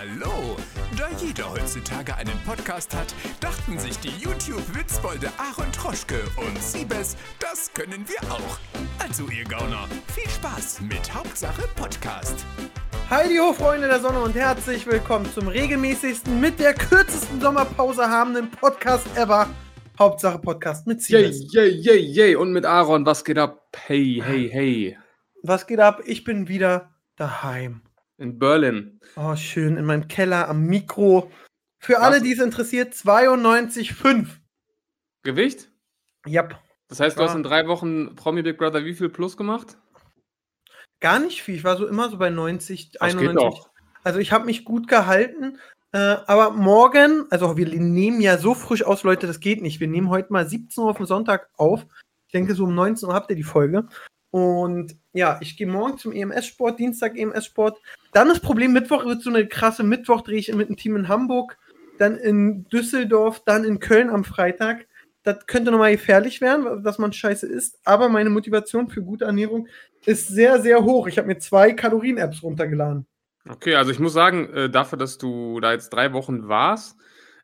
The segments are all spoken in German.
Hallo! Da jeder heutzutage einen Podcast hat, dachten sich die YouTube-Witzbolde Aaron Troschke und Siebes, das können wir auch. Also ihr Gauner, viel Spaß mit Hauptsache Podcast. Heidi ho, Freunde der Sonne und herzlich willkommen zum regelmäßigsten, mit der kürzesten Sommerpause habenden Podcast ever. Hauptsache Podcast mit Yay, Siebes. yay, yay, yay. Und mit Aaron, was geht ab? Hey, hey, hey. Was geht ab? Ich bin wieder daheim. In Berlin. Oh, schön, in meinem Keller am Mikro. Für alle, Was? die es interessiert, 92,5. Gewicht? Yep. Das heißt, du Ja. hast in drei Wochen Promi Big Brother wie viel plus gemacht? Gar nicht viel. Ich war so immer so bei 90, Das geht 91. doch. Also ich habe mich gut gehalten. Äh, aber morgen, also wir nehmen ja so frisch aus, Leute, das geht nicht. Wir nehmen heute mal 17 Uhr auf dem Sonntag auf. Ich denke, so um 19 Uhr habt ihr die Folge. Und ja, ich gehe morgen zum EMS-Sport, Dienstag EMS-Sport. Dann das Problem, Mittwoch wird so eine krasse Mittwoch, drehe ich mit einem Team in Hamburg, dann in Düsseldorf, dann in Köln am Freitag. Das könnte nochmal gefährlich werden, dass man scheiße isst. Aber meine Motivation für gute Ernährung ist sehr, sehr hoch. Ich habe mir zwei Kalorien-Apps runtergeladen. Okay, also ich muss sagen, äh, dafür, dass du da jetzt drei Wochen warst,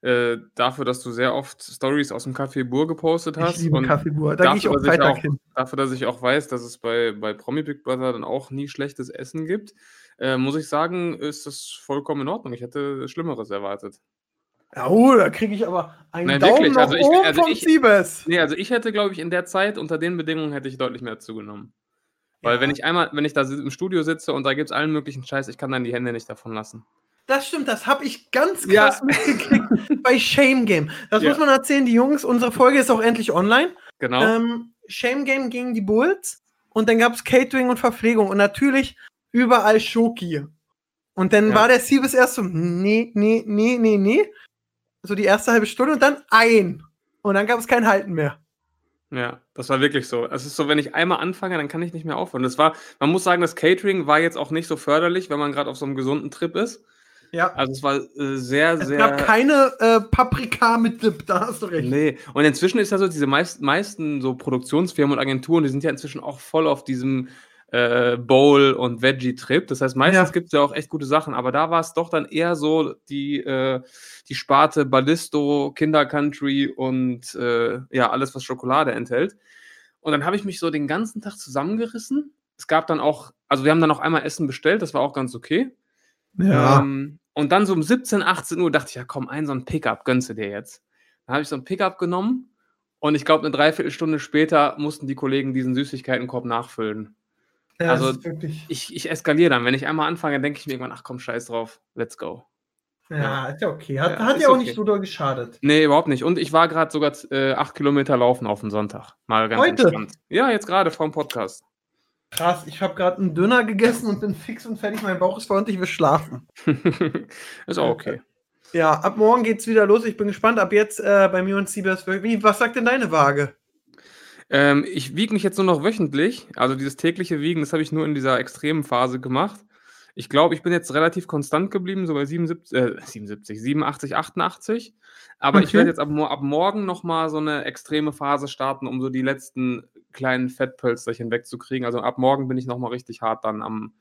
äh, dafür, dass du sehr oft Stories aus dem Café Bur gepostet hast. Ich liebe und Kaffeebuhr. Da gehe ich dafür, auch ich auch- hin. Dafür, dass ich auch weiß, dass es bei, bei Promi Big Brother dann auch nie schlechtes Essen gibt, äh, muss ich sagen, ist das vollkommen in Ordnung. Ich hätte Schlimmeres erwartet. Ja, oh, da kriege ich aber einen Nein, Daumen wirklich, nach also ich- oben also von ich- Siebes. Nee, also ich hätte, glaube ich, in der Zeit, unter den Bedingungen, hätte ich deutlich mehr zugenommen. Weil Ja. wenn ich einmal, wenn ich da im Studio sitze und da gibt es allen möglichen Scheiß, ich kann dann die Hände nicht davon lassen. Das stimmt, das habe ich ganz Ja. krass mitgekriegt bei Shame Game. Das Ja. muss man erzählen, die Jungs, unsere Folge ist auch endlich online. Genau. Ähm, Shame Game gegen die Bulls und dann gab es Catering und Verpflegung und natürlich überall Schoki. Und dann Ja. war der Siebes erst so, nee, nee, nee, nee, nee. So die erste halbe Stunde und dann ein. Und dann gab es kein Halten mehr. Ja, das war wirklich so. Es ist so, wenn ich einmal anfange, dann kann ich nicht mehr aufhören. Das war, man muss sagen, das Catering war jetzt auch nicht so förderlich, wenn man gerade auf so einem gesunden Trip ist. Ja. Also es war äh, sehr, Es sehr. gab keine äh, Paprika mit Dip, da hast du recht. Nee, und inzwischen ist ja so, diese meist, meisten so Produktionsfirmen und Agenturen, die sind ja inzwischen auch voll auf diesem äh, Bowl- und Veggie-Trip. Das heißt, meistens Ja. gibt es ja auch echt gute Sachen, aber da war es doch dann eher so die, äh, die Sparte Ballisto, Kinder-Country und äh, ja, alles, was Schokolade enthält. Und dann habe ich mich so den ganzen Tag zusammengerissen. Es gab dann auch, also wir haben dann auch einmal Essen bestellt, das war auch ganz okay. Ähm, und dann so um 17, 18 Uhr dachte ich, ja komm, ein so ein Pickup gönnst du dir jetzt. Dann habe ich so ein Pickup genommen und ich glaube, eine Dreiviertelstunde später mussten die Kollegen diesen Süßigkeitenkorb nachfüllen. Ja, also-. Ich, ich eskaliere dann. Wenn ich einmal anfange, denke ich mir irgendwann, ach komm, scheiß drauf, let's go. Ja, ist ja okay. Hat Ja, hat ja auch okay. nicht so doll geschadet. Nee, überhaupt nicht. Und ich war gerade sogar äh, acht Kilometer laufen auf dem Sonntag. Mal ganz Heute? entspannt. Ja, jetzt gerade vor dem Podcast. Krass, ich habe gerade einen Döner gegessen und bin fix und fertig. Mein Bauch ist voll und ich will schlafen. ist auch okay. Ja, ab morgen geht's wieder los. Ich bin gespannt. Ab jetzt äh, bei mir und Siebers. Wie, was sagt denn deine Waage? Ähm, ich wiege mich jetzt nur noch wöchentlich. Also dieses tägliche Wiegen, das habe ich nur in dieser extremen Phase gemacht. Ich glaube, ich bin jetzt relativ konstant geblieben, so bei 77, äh, 77 87, 88. Aber ich Okay. werde jetzt ab, ab morgen nochmal so eine extreme Phase starten, um so die letzten kleinen Fettpölsterchen wegzukriegen. Also ab morgen bin ich nochmal richtig hart dann am,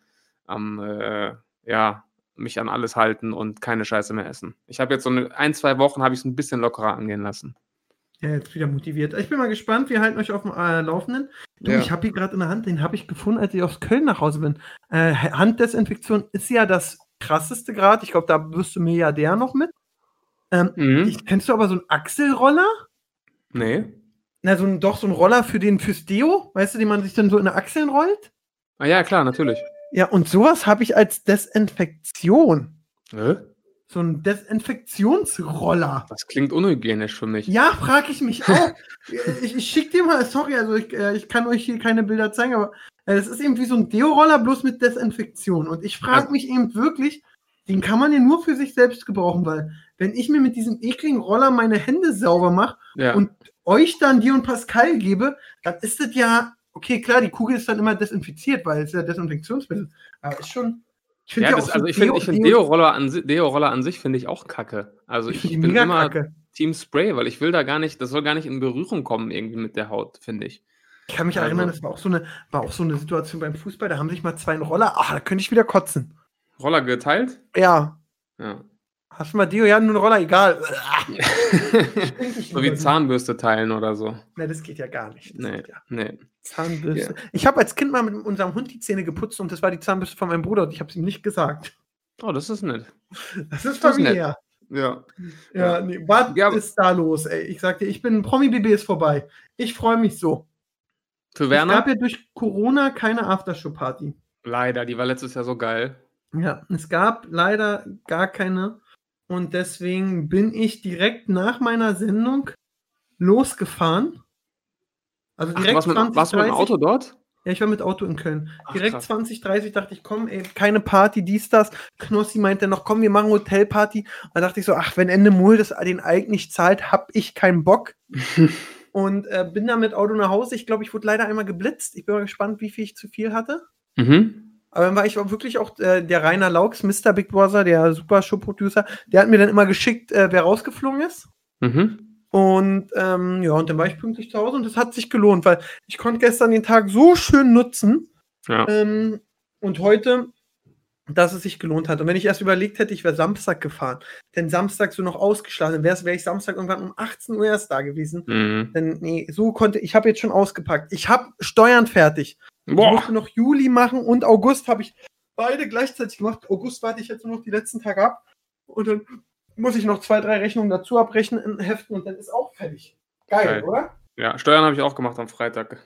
am äh, ja, mich an alles halten und keine Scheiße mehr essen. Ich habe jetzt so eine, ein, zwei Wochen habe ich es ein bisschen lockerer angehen lassen. Ja, jetzt wieder motiviert. Ich bin mal gespannt. Wir halten euch auf dem äh, Laufenden. Du, Ja. ich habe hier gerade in der Hand, den habe ich gefunden, als ich aus Köln nach Hause bin. Äh, Handdesinfektion ist ja das krasseste gerade. Ich glaube, da wirst du Milliardär noch mit. Ähm, Mhm. ich, kennst du aber so einen Achselroller? nee. Na, so ein, doch so ein Roller für den fürs Deo, weißt du, den man sich dann so in die Achseln rollt? Ah ja, klar, natürlich. Ja, und sowas habe ich als Desinfektion. Hä? So ein Desinfektionsroller. Das klingt unhygienisch für mich. Ja, frage ich mich auch. ich ich schicke dir mal, sorry, also ich, äh, ich kann euch hier keine Bilder zeigen, aber äh, es ist eben wie so ein Deo-Roller, bloß mit Desinfektion. Und ich frage mich eben wirklich, den kann man ja nur für sich selbst gebrauchen, weil wenn ich mir mit diesem ekligen Roller meine Hände sauber mache Ja. und euch dann dir und Pascal gebe, dann ist das ja, okay, klar, die Kugel ist dann immer desinfiziert, weil es ja Desinfektionsmittel. Aber ist schon. Ich finde ja, ja, also so ich finde Deo- ich find Deo- Deo-Roller an, Deo-Roller an sich finde ich auch kacke. Also ich, Ich bin immer kacke. Team Spray, weil ich will da gar nicht, das soll gar nicht in Berührung kommen irgendwie mit der Haut, finde ich. Ich kann mich Also- erinnern, das war auch, so eine, war auch so eine Situation beim Fußball, da haben sich mal zwei einen Roller, ach, da könnte ich wieder kotzen. Roller geteilt? Ja. Ja. Hast du mal Deo? Ja, nur einen Roller, egal. so wie Zahnbürste teilen oder so. Ne, das geht ja gar nicht. Das Nee, ja. nee. Zahnbürste. Ja. Ich habe als Kind mal mit unserem Hund die Zähne geputzt und das war die Zahnbürste von meinem Bruder und ich habe es ihm nicht gesagt. Oh, das ist nett. Das ist familiär. Ja. Ja, nee, was Ja, ist da los, ey? Ich sag dir, ich bin Promi-BB ist vorbei. Ich freue mich so. Für Es gab Werner? ja durch Corona keine Aftershow-Party. Leider, die war letztes Jahr so geil. Ja, es gab leider gar keine. Und deswegen bin ich direkt nach meiner Sendung losgefahren. Also Ach, direkt warst, mit, 20, warst du mit dem 30. Auto dort? Ja, ich war mit Auto in Köln. Ach, direkt krass. 20, 30 dachte ich, komm, ey, keine Party, dies, das. Knossi meinte noch, komm, wir machen Hotelparty. Da dachte ich so, ach, wenn Ende Muhl das den Alk nicht zahlt, hab ich keinen Bock. Und äh, bin dann mit Auto nach Hause. Ich glaube, ich wurde leider einmal geblitzt. Ich bin mal gespannt, wie viel ich zu viel hatte. Mhm. Aber dann war ich auch wirklich auch äh, der Rainer Laux, Mr. Big Brother, der Super Show Producer, der hat mir dann immer geschickt, äh, wer rausgeflogen ist. Mhm. Und ähm, ja, und dann war ich pünktlich zu Hause und das hat sich gelohnt, weil ich konnte gestern den Tag so schön nutzen Ja. ähm, und heute, dass es sich gelohnt hat. Und wenn ich erst überlegt hätte, ich wäre Samstag gefahren, denn Samstag so noch ausgeschlafen, wäre wär ich Samstag irgendwann um 18 Uhr erst da gewesen. Mhm. Denn nee, so konnte ich habe jetzt schon ausgepackt. Ich habe Steuern fertig. Ich Boah. musste noch Juli machen und August habe ich beide gleichzeitig gemacht. August warte ich jetzt nur noch die letzten Tage ab. Und dann muss ich noch zwei, drei Rechnungen dazu abrechnen in Heften und dann ist auch fertig. Geil, Geil. oder? Ja, Steuern habe ich auch gemacht am Freitag.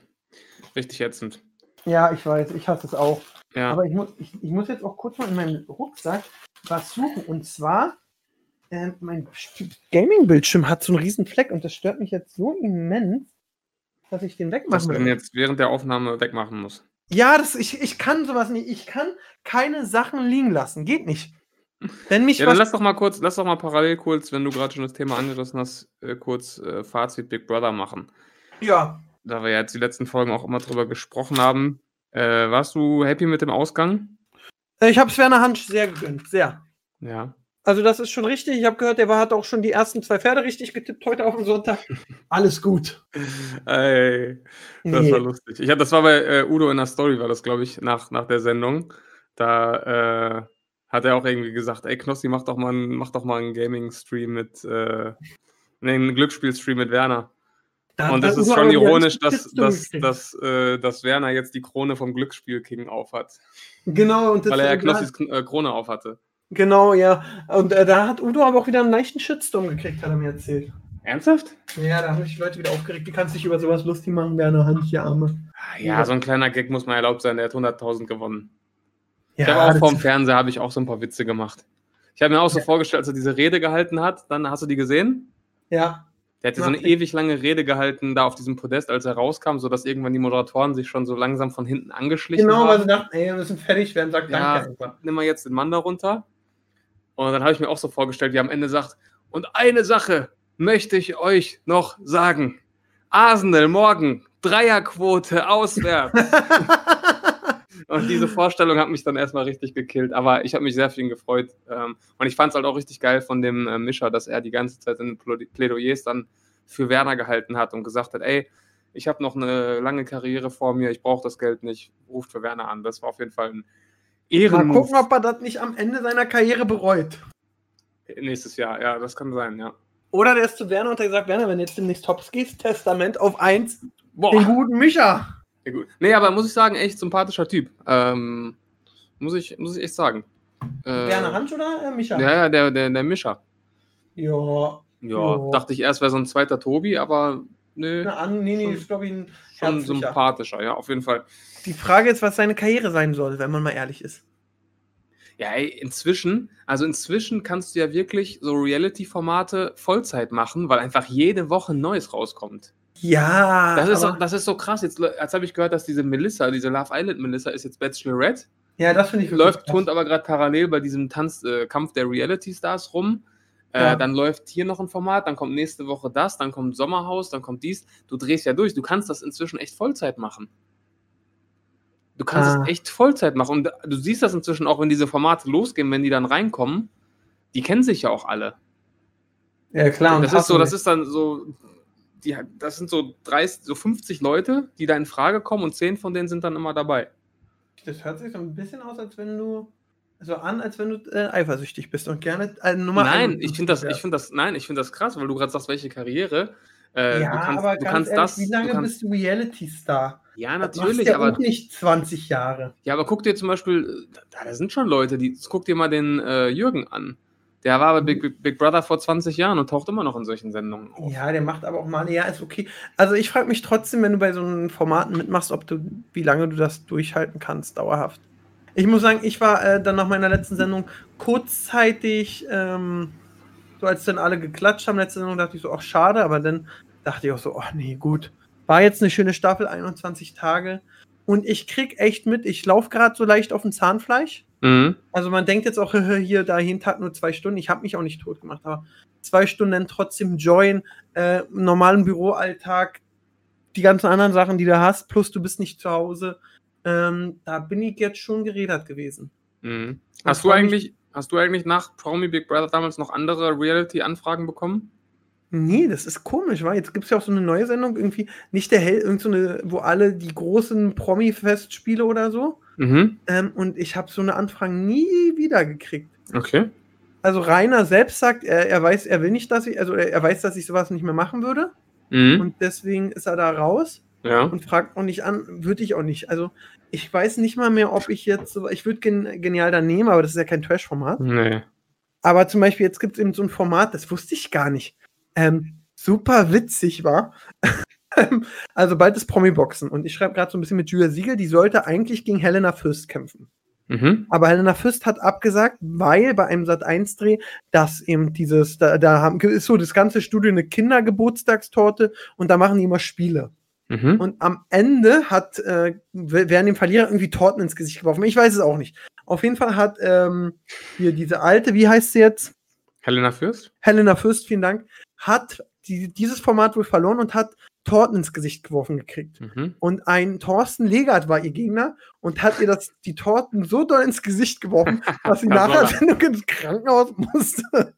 Richtig ätzend. Ja, ich weiß, ich hasse es auch. Ja. Aber ich muss, ich, ich muss jetzt auch kurz mal in meinem Rucksack was suchen. Und zwar, äh, mein Gaming-Bildschirm hat so einen riesen Fleck und das stört mich jetzt so immens, dass ich den wegmachen man will. jetzt während der Aufnahme wegmachen muss. Ja, das, ich, ich kann sowas nicht. Ich kann keine Sachen liegen lassen. Geht nicht. Wenn mich Ja, dann lass doch mal kurz, lass doch mal parallel kurz, wenn du gerade schon das Thema angerissen hast, äh, kurz äh, Fazit Big Brother machen. Ja. Da wir ja jetzt die letzten Folgen auch immer drüber gesprochen haben. Äh, warst du happy mit dem Ausgang? Ich habe Sverner Hansch sehr gegönnt. Sehr. Ja. Also, das ist schon richtig. Ich habe gehört, der war, hat auch schon die ersten zwei Pferde richtig getippt heute auf dem Sonntag. Alles gut. Ey, das Nee. war lustig. Ich hab, das war bei äh, Udo in der Story, war das, glaube ich, nach, nach der Sendung. Da äh, hat er auch irgendwie gesagt, ey Knossi, mach doch mal, einen- mach doch mal einen Gaming-Stream mit, äh, nee, einen Glücksspiel-Stream mit Werner. Da Und das ist schon ironisch, dass, dass, dass, äh, dass Werner jetzt die Krone vom Glücksspiel-King aufhat. Genau, und das Weil er ja Knossis Kn- äh, Krone aufhatte. Genau, ja. Und äh, da hat Udo aber auch wieder einen leichten Shitstorm gekriegt, hat er mir erzählt. Ernsthaft? Ja, da haben sich die Leute wieder aufgeregt. Du kannst dich über sowas lustig machen, Werner Hansch, ihr Arme. Ja, so ein kleiner Gag muss mal erlaubt sein, der hat 100.000 gewonnen. Ja, ich habe auch vorm Fernseher habe ich auch so ein paar Witze gemacht. Ich habe mir auch so Ja. vorgestellt, als er diese Rede gehalten hat, dann hast du die gesehen? Ja, Der hatte so eine ewig lange Rede gehalten da auf diesem Podest, als er rauskam, sodass irgendwann die Moderatoren sich schon so langsam von hinten angeschlichen genau, weil sie haben. dachten, ey, wir müssen fertig werden, sagt Ja. danke. Nimm mal jetzt den Mann da runter. Und dann habe ich mir auch so vorgestellt, wie er am Ende sagt, und eine Sache möchte ich euch noch sagen. Arsenal morgen, Dreierquote auswärts. Und diese Vorstellung hat mich dann erstmal richtig gekillt. Aber ich habe mich sehr für ihn gefreut. Ähm, und ich fand es halt auch richtig geil von dem äh, Mischer, dass er die ganze Zeit in Plädo- Plädoyers dann für Werner gehalten hat und gesagt hat, ey, ich habe noch eine lange Karriere vor mir, ich brauche das Geld nicht, ruft für Werner an. Das war auf jeden Fall ein Mal Ehrenmove. gucken, ob er das nicht am Ende seiner Karriere bereut. Nächstes Jahr, ja, das kann sein, ja. Oder der ist zu Werner und hat gesagt, Werner, wenn du jetzt demnächst Tops gehst, Testament auf 1, den guten Micha. ja, gut. Nee, aber muss ich sagen, echt sympathischer Typ. Ähm, muss, ich, muss ich echt sagen. Äh, Werner Hansch oder äh, Micha? Ja, ja, der, der, der Mischer. Ja. Ja, Ja. dachte ich erst wäre so ein zweiter Tobi, aber nö, Na, an, nee, nee, Schon- ist glaube ich ein schon sympathischer, ja, auf jeden Fall. Die Frage ist, was seine Karriere sein soll, wenn man mal ehrlich ist. Ja, ey, inzwischen, also inzwischen kannst du ja wirklich so Reality-Formate Vollzeit machen, weil einfach jede Woche ein Neues rauskommt. Ja, Das ist, doch, das ist so krass. Jetzt, jetzt habe ich gehört, dass diese Melissa, diese Love Island Melissa, ist jetzt Bachelorette. ja, das finde ich wirklich läuft, krass. turnt aber gerade parallel bei diesem Tanz, äh, Kampf der Reality Stars rum. Äh, Ja. Dann läuft hier noch ein Format, dann kommt nächste Woche das, dann kommt Sommerhaus, dann kommt dies. Du drehst ja durch. Du kannst das inzwischen echt Vollzeit machen. Du kannst Ah. es echt Vollzeit machen. Und du siehst das inzwischen auch, wenn diese Formate losgehen, wenn die dann reinkommen. Die kennen sich ja auch alle. Ja, klar. und das ist so, das ist dann so, die, das sind so 30, so 50 Leute, die da in Frage kommen und 10 von denen sind dann immer dabei. Das hört sich so ein bisschen aus, als wenn du so an, als wenn du äh, eifersüchtig bist und gerne äh, Nummer Nein, 51 ich finde das, ich finde das, nein, ich finde das krass, weil du gerade sagst, welche Karriere. Äh, ja, du kannst, aber du kannst ehrlich, das. wie lange du kannst, bist du Reality-Star? ja, natürlich, ja aber auch nicht 20 Jahre. Ja, aber guck dir zum Beispiel, da, da sind schon Leute, die, guck dir mal den äh, Jürgen an. Der war bei Big, Big, Big Brother vor 20 Jahren und taucht immer noch in solchen Sendungen auf. Ja, der macht aber auch mal, ja, ist okay. Also ich frage mich trotzdem, wenn du bei so einem Formaten mitmachst, ob du, wie lange du das durchhalten kannst, dauerhaft. Ich muss sagen, ich war äh, dann nach meiner letzten Sendung kurzzeitig, ähm, so als dann alle geklatscht haben, letzte Sendung dachte ich so, ach schade, aber dann dachte ich auch so, ach nee, gut. War jetzt eine schöne Staffel, 21 Tage. Und ich krieg echt mit, ich laufe gerade so leicht auf dem Zahnfleisch. Mhm. Also man denkt jetzt auch hier, da jeden Tag nur zwei Stunden. Ich habe mich auch nicht tot gemacht, aber zwei Stunden trotzdem join, äh, normalen Büroalltag, die ganzen anderen Sachen, die du hast, plus du bist nicht zu Hause. Ähm, da bin ich jetzt schon gerädert gewesen. Mhm. Hast du eigentlich, hast du eigentlich nach Promi Big Brother damals noch andere Reality-Anfragen bekommen? Nee, das ist komisch, weil jetzt gibt es ja auch so eine neue Sendung, irgendwie, nicht der Hell, irgend so eine, wo alle die großen Promi-Festspiele oder so. Mhm. Ähm, und ich habe so eine Anfrage nie wieder gekriegt. Okay. Also Rainer selbst sagt, er, er weiß, er will nicht, dass ich, also er, er weiß, dass ich sowas nicht mehr machen würde. Mhm. Und deswegen ist er da raus Ja. und fragt auch nicht an, würde ich auch nicht. Also ich weiß nicht mal mehr, ob ich jetzt so, ich würde gen, genial da nehmen, aber das ist ja kein Trash-Format. Nee. Aber zum Beispiel, jetzt gibt es eben so ein Format, das wusste ich gar nicht. Ähm, super witzig war. also bald ist Promi-Boxen und ich schreibe gerade so ein bisschen mit Julia Siegel, die sollte eigentlich gegen Helena Fürst kämpfen. Mhm. Aber Helena Fürst hat abgesagt, weil bei einem Sat1-Dreh, dass eben dieses, da, da haben, ist so das ganze Studio eine Kindergeburtstagstorte und da machen die immer Spiele. Mhm. Und am Ende hat, äh, werden dem Verlierer irgendwie Torten ins Gesicht geworfen. Ich weiß es auch nicht. Auf jeden Fall hat ähm, hier diese alte, wie heißt sie jetzt? Helena Fürst? Helena Fürst, vielen Dank, hat die, dieses Format wohl verloren und hat Torten ins Gesicht geworfen gekriegt. Mhm. Und ein Thorsten Legert war ihr Gegner und hat ihr das, die Torten so doll ins Gesicht geworfen, dass sie nachher ins Krankenhaus musste.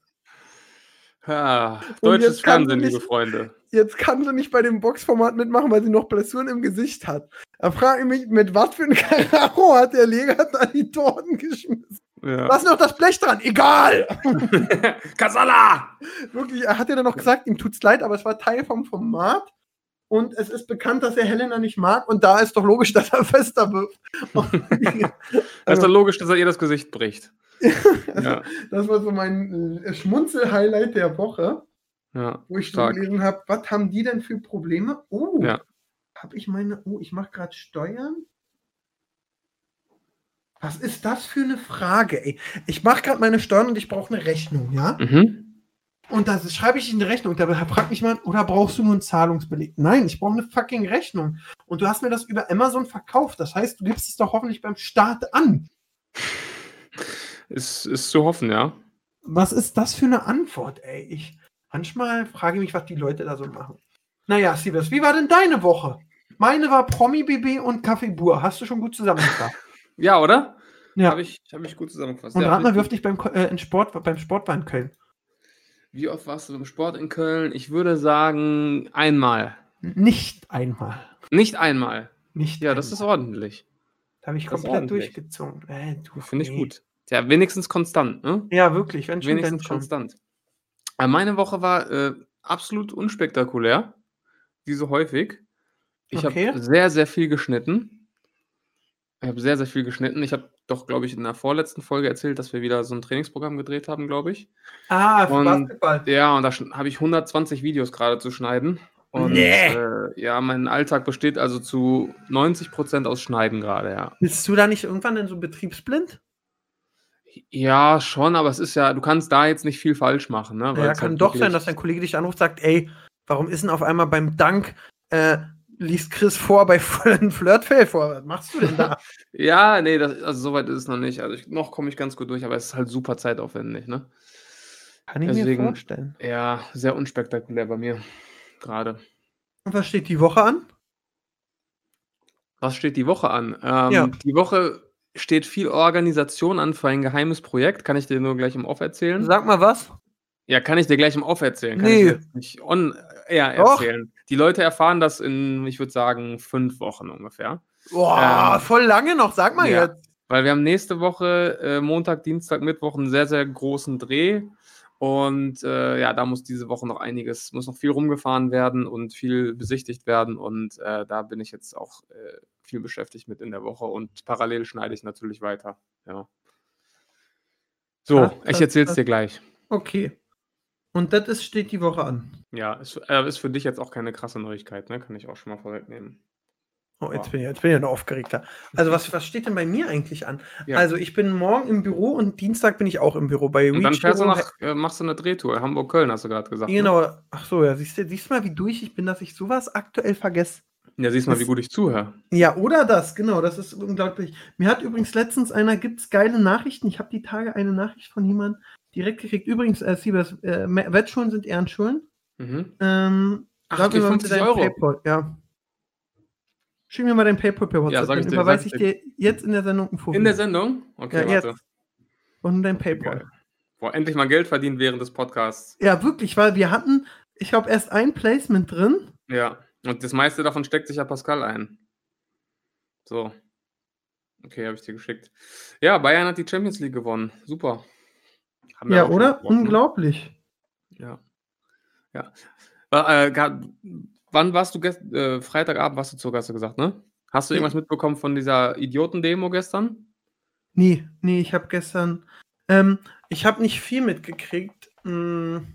Ja, Und deutsches Fernsehen, nicht- liebe Freunde. Jetzt kann sie nicht bei dem Boxformat mitmachen, weil sie noch Blessuren im Gesicht hat. Da frage ich mich, mit was für einem Karacho hat der Legert da die Torten geschmissen? Ja. Was ist noch das Blech dran? Egal! Kasala! Wirklich, er hat ja dann noch gesagt, ihm tut's leid, aber es war Teil vom Format. Und es ist bekannt, dass er Helena nicht mag. Und da ist doch logisch, dass er fester wirft. Das ist doch logisch, dass er ihr das Gesicht bricht. Ja, das war so mein äh, Schmunzel-Highlight der Woche, ja. wo ich Stark. gelesen habe, was haben die denn für Probleme? Oh, Ja. habe ich meine, oh, ich mache gerade Steuern. Was ist das für eine Frage, ey? Ich mache gerade meine Steuern und ich brauche eine Rechnung, ja? Mhm. Und das schreibe ich in die Rechnung. Da fragt mich mal, oder brauchst du nur einen Zahlungsbeleg? Nein, ich brauche eine fucking Rechnung. Und du hast mir das über Amazon verkauft. Das heißt, du gibst es doch hoffentlich beim Start an. Ist, ist zu hoffen, ja. Was ist das für eine Antwort, ey? Ich manchmal frage ich mich, was die Leute da so machen. Naja, Siebes, wie war denn deine Woche? Meine war Promi-BB und Kaffee-Bur. Hast du schon gut zusammengefasst? Ja, oder? ja. Habe ich, hab ich gut zusammengefasst. Und ja, rat mal, find wie ich oft ich beim, äh, in Sport, beim Sport war in Köln. Wie oft warst du im Sport in Köln? Ich würde sagen, einmal. Nicht einmal. Nicht einmal. Nicht Ja, das ist einmal. ordentlich. Da habe ich das komplett durchgezogen. Äh, Finde ich gut. Ja, wenigstens konstant, ne? Ja, wirklich. Wenn schon, Wenigstens schon. konstant. Aber meine Woche war äh, absolut unspektakulär, wie so häufig. Ich Okay. habe sehr, sehr viel geschnitten. Ich habe sehr, sehr viel geschnitten. Ich habe doch, glaube ich, in der vorletzten Folge erzählt, dass wir wieder so ein Trainingsprogramm gedreht haben, glaube ich. Ah, für Und- Basketball. Ja, und da habe ich 120 Videos gerade zu schneiden. Und Nee. äh, ja, mein Alltag besteht also zu 90% aus Schneiden gerade, ja. Bist du da nicht irgendwann denn so betriebsblind? Ja, schon, aber es ist ja, du kannst da jetzt nicht viel falsch machen, ne? Ja, weil's kann halt doch sein, dass dein Kollege dich anruft und sagt, ey, warum ist denn auf einmal beim Dank, äh, liest Chris vor bei ein Flirtfail vor? Was machst du denn da? Ja, nee, das, also soweit ist es noch nicht. Also ich, noch komme ich ganz gut durch, aber es ist halt super zeitaufwendig, ne? Kann ich mir Deswegen- vorstellen. Ja, sehr unspektakulär bei mir gerade. Und was steht die Woche an? Was steht die Woche an? Ähm, Ja. Die Woche steht viel Organisation an für ein geheimes Projekt. Kann ich dir nur gleich im Off erzählen? Sag mal was. Ja, kann ich dir gleich im Off erzählen. Kann Nee. ich nicht on air erzählen. Die Leute erfahren das in, ich würde sagen, fünf Wochen ungefähr. Boah, Ähm, voll lange noch, sag mal ja. jetzt. Weil wir haben nächste Woche, äh, Montag, Dienstag, Mittwoch, einen sehr, sehr großen Dreh. Und äh, ja, da muss diese Woche noch einiges, muss noch viel rumgefahren werden und viel besichtigt werden. Und äh, da bin ich jetzt auch äh, viel beschäftigt mit in der Woche und parallel schneide ich natürlich weiter. Ja. So, Ah, ich erzähl's das- dir gleich. Okay. Und das ist, steht die Woche an. Ja, ist, äh, ist für dich jetzt auch keine krasse Neuigkeit, ne? Kann ich auch schon mal vorwegnehmen. Oh, jetzt Ja. bin ich, jetzt bin ich ja noch aufgeregter. Also, was, was steht denn bei mir eigentlich an? Ja. Also, ich bin morgen im Büro und Dienstag bin ich auch im Büro. Bei Und dann Reach du nach, äh, machst du eine Drehtour. Hamburg-Köln, hast du gerade gesagt. Ne? Genau. Ach so, ja, siehst du, siehst du mal, wie durch ich bin, dass ich sowas aktuell vergesse. Ja, siehst mal, Das- wie gut ich zuhöre. Ja, oder das, genau, das ist unglaublich. Mir hat übrigens letztens einer, gibt's geile Nachrichten. Ich habe die Tage eine Nachricht von jemandem direkt gekriegt. Übrigens, äh, Siebers, äh, Wettschulen sind Ehrenschulen. Mhm. Ähm, Ach, sag okay, mir mal bitte 50 dein Euro. Paypal, ja. Schick mir mal dein Paypal per WhatsApp, sag ich dir, überweise ich dir jetzt in der Sendung ein Fuffi. In der Sendung? Okay, ja, warte. jetzt. Und dein Paypal. Geil. Boah, endlich mal Geld verdient während des Podcasts. Ja, wirklich, weil wir hatten, ich glaube, erst ein Placement drin. Ja. Und das meiste davon steckt sich ja Pascal ein. So. Okay, habe ich dir geschickt. Ja, Bayern hat die Champions League gewonnen. Super. Haben Ja, oder? ne? Unglaublich. Ja. Ja. Äh, wann warst du gestern? Äh, Freitagabend warst du zu, hast du gesagt, ne? Hast du irgendwas mitbekommen von dieser Idiotendemo gestern? Nee, nee, ich habe gestern, ähm, ich habe nicht viel mitgekriegt. Hm,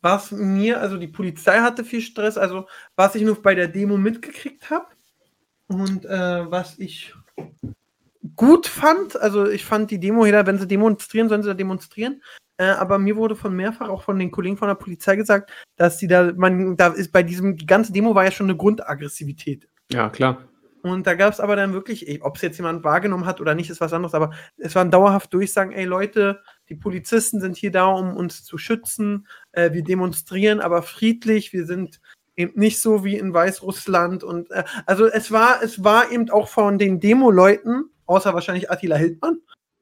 was mir, also die Polizei hatte viel Stress, also was ich nur bei der Demo mitgekriegt habe und äh, was ich gut fand, also ich fand die Demo, jeder, wenn sie demonstrieren, sollen sie da demonstrieren. Äh, aber mir wurde von mehrfach auch von den Kollegen von der Polizei gesagt, dass die da, man, da ist bei diesem, die ganze Demo war ja schon eine Grundaggressivität. Ja, klar. Und da gab es aber dann wirklich, ob es jetzt jemand wahrgenommen hat oder nicht, ist was anderes, aber es waren dauerhaft Durchsagen, ey Leute, die Polizisten sind hier da, um uns zu schützen, äh, wir demonstrieren, aber friedlich, wir sind eben nicht so wie in Weißrussland und äh, also es war, es war eben auch von den Demo-Leuten, außer wahrscheinlich Attila Hildmann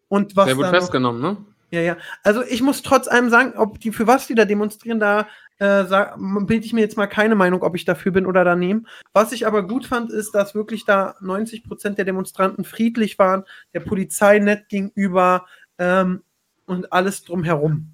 und was Der wurde festgenommen, ne? ja, ja. Also ich muss trotz allem sagen, ob die für was die da demonstrieren, da äh, sag- bilde ich mir jetzt mal keine Meinung, ob ich dafür bin oder daneben. Was ich aber gut fand, ist, dass wirklich da 90 Prozent der Demonstranten friedlich waren, der Polizei nett gegenüber ähm, und alles drumherum.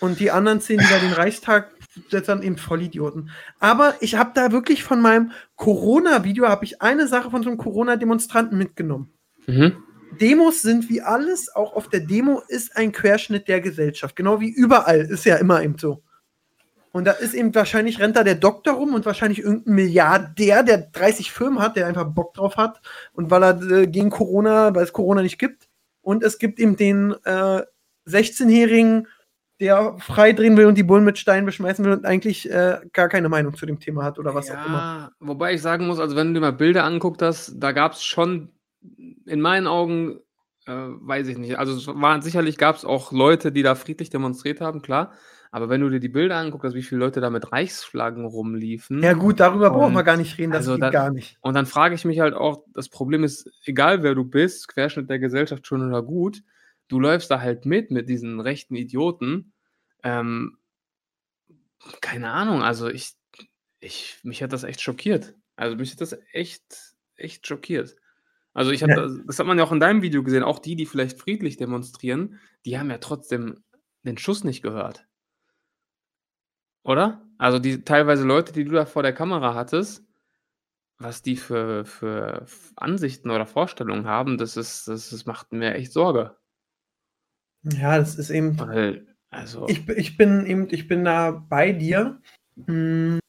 Und die anderen zehn, die da den Reichstag sind eben Vollidioten. Aber ich habe da wirklich von meinem Corona-Video, habe ich eine Sache von so einem Corona-Demonstranten mitgenommen. Mhm. Demos sind wie alles, auch auf der Demo ist ein Querschnitt der Gesellschaft. Genau wie überall, ist ja immer eben so. Und da ist eben wahrscheinlich rennt da der Doktor rum und wahrscheinlich irgendein Milliardär, der 30 Firmen hat, der einfach Bock drauf hat und weil er äh, gegen Corona, weil es Corona nicht gibt. Und es gibt eben den äh, 16-Jährigen, der frei drehen will und die Bullen mit Steinen beschmeißen will und eigentlich äh, gar keine Meinung zu dem Thema hat oder was auch immer. Ja, wobei ich sagen muss, also wenn du dir mal Bilder anguckt hast, da gab es schon in meinen Augen, äh, weiß ich nicht, also es waren sicherlich gab es auch Leute, die da friedlich demonstriert haben, klar. Aber wenn du dir die Bilder anguckst, also wie viele Leute da mit Reichsflaggen rumliefen, Ja, gut, darüber brauchen wir gar nicht reden, das also geht da- gar nicht. und dann frage ich mich halt auch, das Problem ist, egal wer du bist, Querschnitt der Gesellschaft schon oder gut, du läufst da halt mit, mit diesen rechten Idioten. Ähm, keine Ahnung, also ich, ich, mich hat das echt schockiert. Also mich hat das echt, echt schockiert. Also ich habe, Ja. das, das hat man ja auch in deinem Video gesehen, auch die, die vielleicht friedlich demonstrieren, die haben ja trotzdem den Schuss nicht gehört. Oder? Also die teilweise Leute, die du da vor der Kamera hattest, was die für, für Ansichten oder Vorstellungen haben, das ist, das, das macht mir echt Sorge. Ja, das ist eben. Weil, also, Ich, ich bin eben, ich bin da bei dir. Hm,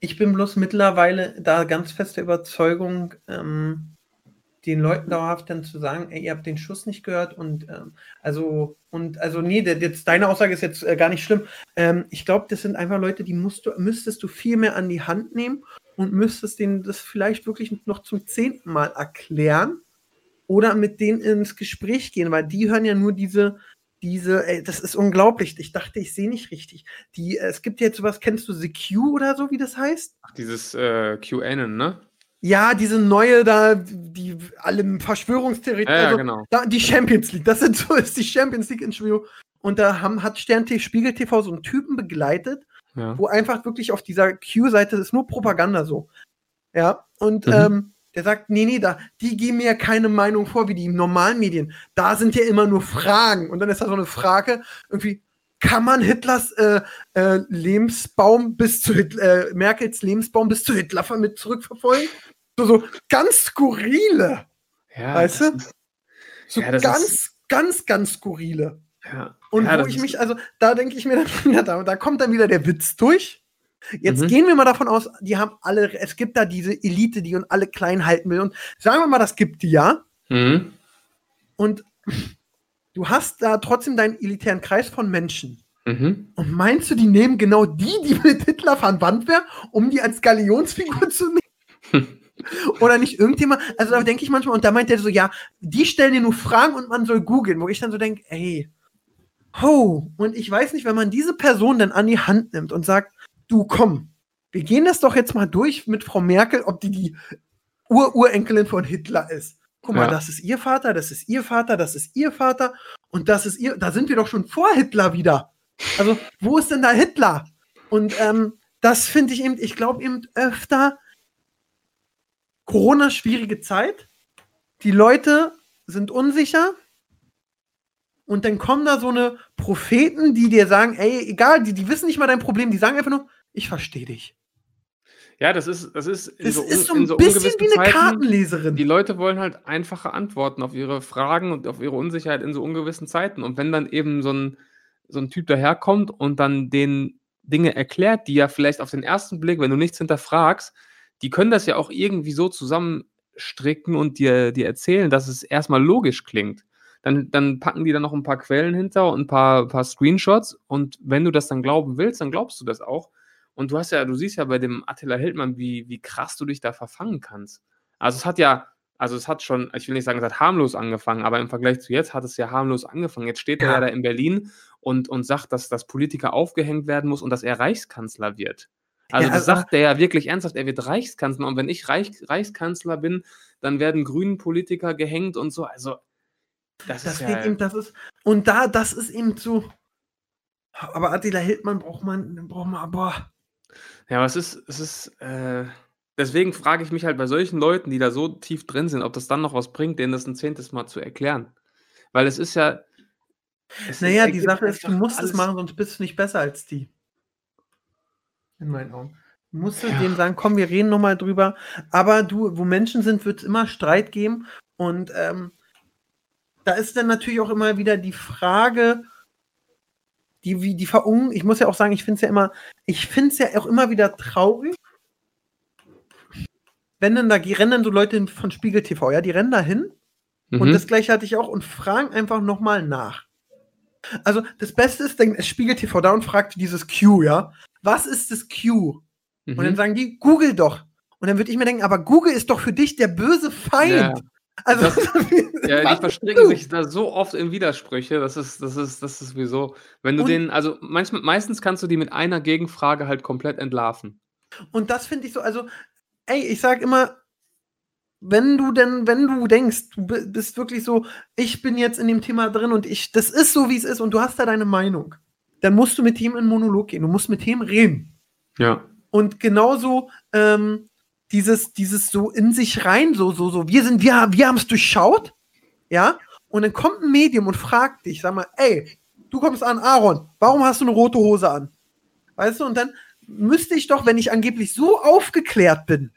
Ich bin bloß mittlerweile da ganz feste Überzeugung, ähm, den Leuten dauerhaft dann zu sagen, ey, ihr habt den Schuss nicht gehört und ähm, also und also nee, der, jetzt deine Aussage ist jetzt äh, gar nicht schlimm. Ähm, ich glaube, das sind einfach Leute, die musst du, müsstest du viel mehr an die Hand nehmen und müsstest denen das vielleicht wirklich noch zum zehnten Mal erklären oder mit denen ins Gespräch gehen, weil die hören ja nur diese diese, ey, das ist unglaublich. Ich dachte, ich sehe nicht richtig. Die, äh, es gibt jetzt sowas, kennst du The Q oder so, wie das heißt? ach, dieses äh, QAnon, ne? Ja, diese neue da, die alle Verschwörungstheorien, Ja, also, genau. da, die Champions League, das sind so ist die Champions League in Schwio. Und da haben, hat Stern TV, Spiegel TV so einen Typen begleitet, Ja. wo einfach wirklich auf dieser Q-Seite ist nur Propaganda so. Ja, und Mhm. ähm, Der sagt, nee, nee, da, die geben mir ja keine Meinung vor, wie die normalen Medien. Da sind ja immer nur Fragen. Und dann ist da so eine Frage, irgendwie, kann man Hitlers äh, äh, Lebensbaum bis zu Hitler, äh, Merkels Lebensbaum bis zu Hitler mit zurückverfolgen? So, so ganz skurrile. Ja, weißt du? So Ja, ganz, ist- ganz, ganz skurrile. ja. Und ja, wo ich mich, also da denke ich mir dann wieder, da, da kommt dann wieder der Witz durch. Jetzt Mhm. gehen wir mal davon aus, die haben alle, es gibt da diese Elite, die uns alle klein halten will. Und sagen wir mal, das gibt die ja. Mhm. Und du hast da trotzdem deinen elitären Kreis von Menschen. Mhm. Und meinst du, die nehmen genau die, die mit Hitler verwandt wären, um die als Galionsfigur zu nehmen? Oder nicht irgendjemand? Also da denke ich manchmal, und da meint er so, ja, die stellen dir nur Fragen und man soll googeln, wo ich dann so denke, ey, ho, und ich weiß nicht, wenn man diese Person dann an die Hand nimmt und sagt, du komm, wir gehen das doch jetzt mal durch mit Frau Merkel, ob die die Ur-Urenkelin von Hitler ist. Guck mal, Ja. das ist ihr Vater, das ist ihr Vater, das ist ihr Vater und das ist ihr, da sind wir doch schon vor Hitler wieder. Also, wo ist denn da Hitler? Und ähm, das finde ich eben, ich glaube eben öfter, Corona schwierige Zeit. Die Leute sind unsicher. Und dann kommen da so eine Propheten, die dir sagen, ey, egal, die, die wissen nicht mal dein Problem, die sagen einfach nur, ich verstehe dich. Ja, das ist, das ist in Das so, ist so ein in so bisschen wie eine Zeiten, Kartenleserin. Die Leute wollen halt einfache Antworten auf ihre Fragen und auf ihre Unsicherheit in so ungewissen Zeiten. Und wenn dann eben so ein, so ein Typ daherkommt und dann den Dinge erklärt, die ja vielleicht auf den ersten Blick, wenn du nichts hinterfragst, die können das ja auch irgendwie so zusammenstricken und dir, dir erzählen, dass es erstmal logisch klingt. Dann, dann packen die da noch ein paar Quellen hinter und ein paar, paar Screenshots. Und wenn du das dann glauben willst, dann glaubst du das auch. Und du hast ja, du siehst ja bei dem Attila Hildmann, wie, wie krass du dich da verfangen kannst. Also es hat ja, also es hat schon, ich will nicht sagen, es hat harmlos angefangen, aber im Vergleich zu jetzt hat es ja harmlos angefangen. Jetzt steht er Ja. ja da in Berlin und, und sagt, dass das Politiker aufgehängt werden muss und dass er Reichskanzler wird. Also Ja, das also- sagt er ja wirklich ernsthaft, er wird Reichskanzler. Und wenn ich Reich, Reichskanzler bin, dann werden grünen Politiker gehängt und so. Also das, Das ist geht ja, eben, das ist, und da, das ist eben so. Aber Attila Hildmann braucht man, braucht man, boah. Ja, aber es ist, es ist, äh, deswegen frage ich mich halt bei solchen Leuten, die da so tief drin sind, ob das dann noch was bringt, denen das ein zehntes Mal zu erklären. Weil es ist ja. es Naja, die ergibt Sache ist, du musst es machen, sonst bist du nicht besser als die. In meinen Augen. Du musst Ja. denen sagen, komm, wir reden nochmal drüber. Aber du, wo Menschen sind, wird es immer Streit geben. Und ähm, da ist dann natürlich auch immer wieder die Frage, die, wie die Verung, ich muss ja auch sagen, ich finde es ja immer, ich finde es ja auch immer wieder traurig, wenn dann da die rennen dann so Leute von Spiegel TV, ja, die rennen da hin und Mhm. das gleiche hatte ich auch und fragen einfach nochmal nach. Also das Beste ist, dann ist Spiegel TV da und fragt dieses Q, ja. Was ist das Q? Und dann Mhm. sagen die, Google doch. Und dann würde ich mir denken, aber Google ist doch für dich der böse Feind. Ja. Also, Ja, was die verstricken sich da so oft in Widersprüche. Das ist, das ist, das ist wieso. Wenn du Und- den, also manchmal, meistens kannst du die mit einer Gegenfrage halt komplett entlarven. Und das finde ich so, also, ey, ich sag immer, wenn du denn, wenn du denkst, du bi- bist wirklich so, ich bin jetzt in dem Thema drin und ich, das ist so, wie es ist und du hast da deine Meinung, dann musst du mit ihm in Monolog gehen. Du musst mit ihm reden. Ja. Und genauso ähm, dieses, dieses so in sich rein, so, so, so, wir sind, wir, wir haben es durchschaut, ja, und dann kommt ein Medium und fragt dich, sag mal, ey, du kommst an, Aaron, warum hast du eine rote Hose an? Weißt du, und dann müsste ich doch, wenn ich angeblich so aufgeklärt bin,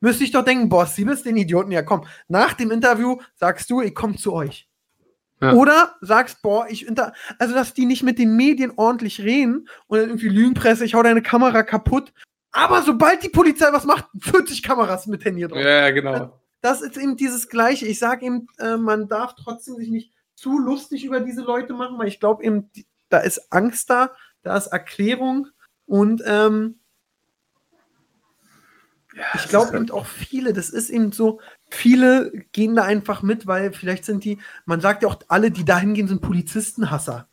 müsste ich doch denken, boah, sie bist den Idioten, ja komm, nach dem Interview sagst du, ich komme zu euch. Ja. Oder sagst, boah, ich inter also dass die nicht mit den Medien ordentlich reden und dann irgendwie Lügenpresse, ich hau deine Kamera kaputt. Aber sobald die Polizei was macht, 40 Kameras mit Handy drauf. Ja, genau. Das ist eben dieses Gleiche. Ich sage eben, äh, man darf trotzdem sich nicht zu lustig über diese Leute machen, weil ich glaube eben, da ist Angst da, da ist Erklärung und ähm, ich glaube eben auch viele, das ist eben so, viele gehen da einfach mit, weil vielleicht sind die, man sagt ja auch, alle, die da hingehen, sind Polizistenhasser.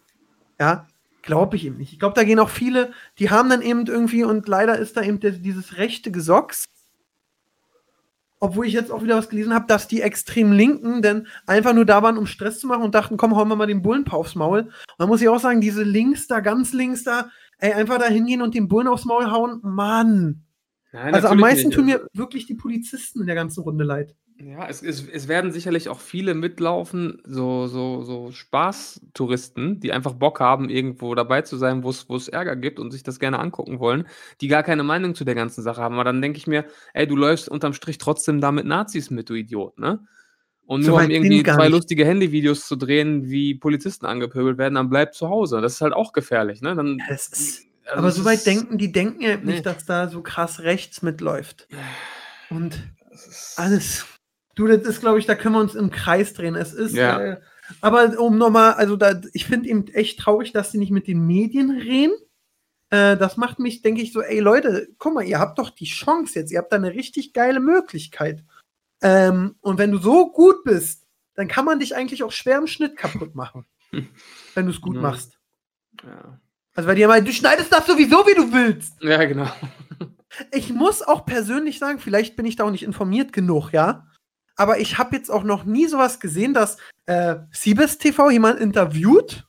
Ja, glaube ich eben nicht. Ich glaube, da gehen auch viele, die haben dann eben irgendwie, und leider ist da eben der, dieses rechte Gesocks, obwohl ich jetzt auch wieder was gelesen habe, dass die extrem Linken denn einfach nur da waren, um Stress zu machen und dachten, komm, hauen wir mal den Bullen aufs Maul. Und dann muss ich auch sagen, diese Links da, ganz links da, ey, einfach da hingehen und den Bullen aufs Maul hauen, Mann. Nein, also am meisten nicht. tun mir wirklich die Polizisten in der ganzen Runde leid. Ja, es, es, es werden sicherlich auch viele mitlaufen, so, so, so Spaßtouristen, die einfach Bock haben, irgendwo dabei zu sein, wo es Ärger gibt und sich das gerne angucken wollen, die gar keine Meinung zu der ganzen Sache haben. Aber dann denke ich mir, ey, du läufst unterm Strich trotzdem da mit Nazis mit, du Idiot, ne? Und So nur um irgendwie zwei nicht. lustige Handyvideos zu drehen, wie Polizisten angepöbelt werden, dann bleib zu Hause. Das ist halt auch gefährlich, ne? Dann, Es ist, also aber so weit ist- denken, die denken ja nicht, Nee. dass da so krass rechts mitläuft. Und alles. Du, das ist, glaube ich, da können wir uns im Kreis drehen. Es ist, Ja. äh, aber um nochmal, also da, ich finde eben echt traurig, dass sie nicht mit den Medien reden. Äh, das macht mich, denke ich, so, ey Leute, guck mal, ihr habt doch die Chance jetzt, ihr habt da eine richtig geile Möglichkeit. Ähm, und wenn du so gut bist, dann kann man dich eigentlich auch schwer im Schnitt kaputt machen. wenn du es gut Ja. machst. ja. Also weil die immer, du schneidest das sowieso, wie du willst. ja, genau. Ich muss auch persönlich sagen, vielleicht bin ich da auch nicht informiert genug, ja. Aber ich habe jetzt auch noch nie sowas gesehen, dass äh, Siebes TV jemand interviewt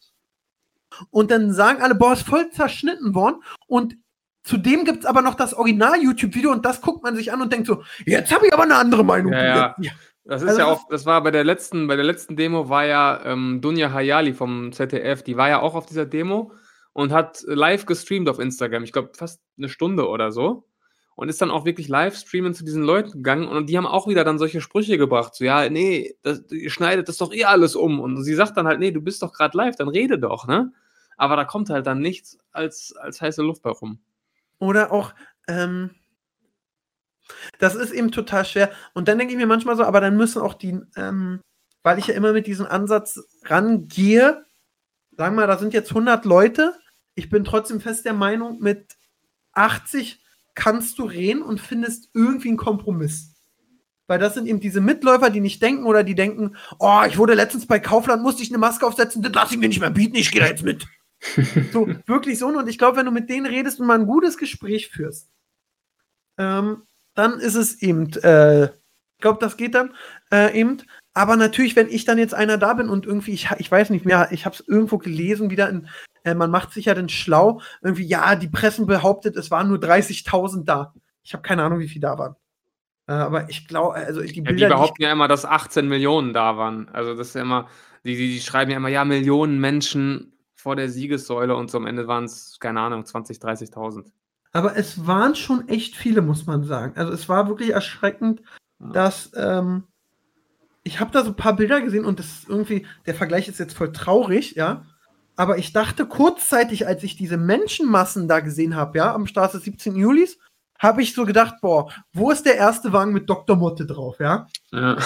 und dann sagen alle, boah, ist voll zerschnitten worden. Und zudem gibt es aber noch das Original-YouTube-Video und das guckt man sich an und denkt so, jetzt habe ich aber eine andere Meinung. Ja, ja. Das ist Also ja auch, das war bei der letzten, bei der letzten Demo war ja ähm, Dunja Hayali vom ZDF, die war ja auch auf dieser Demo und hat live gestreamt auf Instagram. Ich glaube fast eine Stunde oder so. Und ist dann auch wirklich live streamen zu diesen Leuten gegangen und die haben auch wieder dann solche Sprüche gebracht. So, ja, nee, das, ihr schneidet das doch eh alles um. Und sie sagt dann halt, nee, du bist doch gerade live, dann rede doch, ne? Aber da kommt halt dann nichts als, als heiße Luft bei rum. Oder auch, ähm, das ist eben total schwer. Und dann denke ich mir manchmal so, aber dann müssen auch die, ähm, weil ich ja immer mit diesem Ansatz rangehe, sagen wir mal, da sind jetzt 100 Leute, ich bin trotzdem fest der Meinung, mit 80 kannst du reden und findest irgendwie einen Kompromiss. Weil das sind eben diese Mitläufer, die nicht denken oder die denken, oh, ich wurde letztens bei Kaufland, musste ich eine Maske aufsetzen, das lasse ich mir nicht mehr bieten, ich gehe da jetzt mit. so, wirklich so. Und ich glaube, wenn du mit denen redest und mal ein gutes Gespräch führst, ähm, dann ist es eben, äh, ich glaube, das geht dann äh, eben. Aber natürlich, wenn ich dann jetzt einer da bin und irgendwie, ich, ich weiß nicht mehr, ich habe es irgendwo gelesen, wieder in, äh, man macht sich ja dann schlau, irgendwie, ja, die Pressen behauptet, es waren nur 30.000 da. Ich habe keine Ahnung, wie viele da waren. Äh, aber ich glaube, also die Ja, die Bilder, die behaupten ja immer, dass 18 Millionen da waren. Also das ist ja immer, die, die, die schreiben ja immer, ja, Millionen Menschen vor der Siegessäule und so am Ende waren es, keine Ahnung, 20, 30.000. Aber es waren schon echt viele, muss man sagen. Also es war wirklich erschreckend, Ja. dass ähm, ich habe da so ein paar Bilder gesehen und das ist irgendwie, der Vergleich ist jetzt voll traurig, ja. Aber ich dachte kurzzeitig, als ich diese Menschenmassen da gesehen habe, ja, am Straße 17. Julis, habe ich so gedacht, boah, wo ist der erste Wagen mit Dr. Motte drauf, ja? Ja.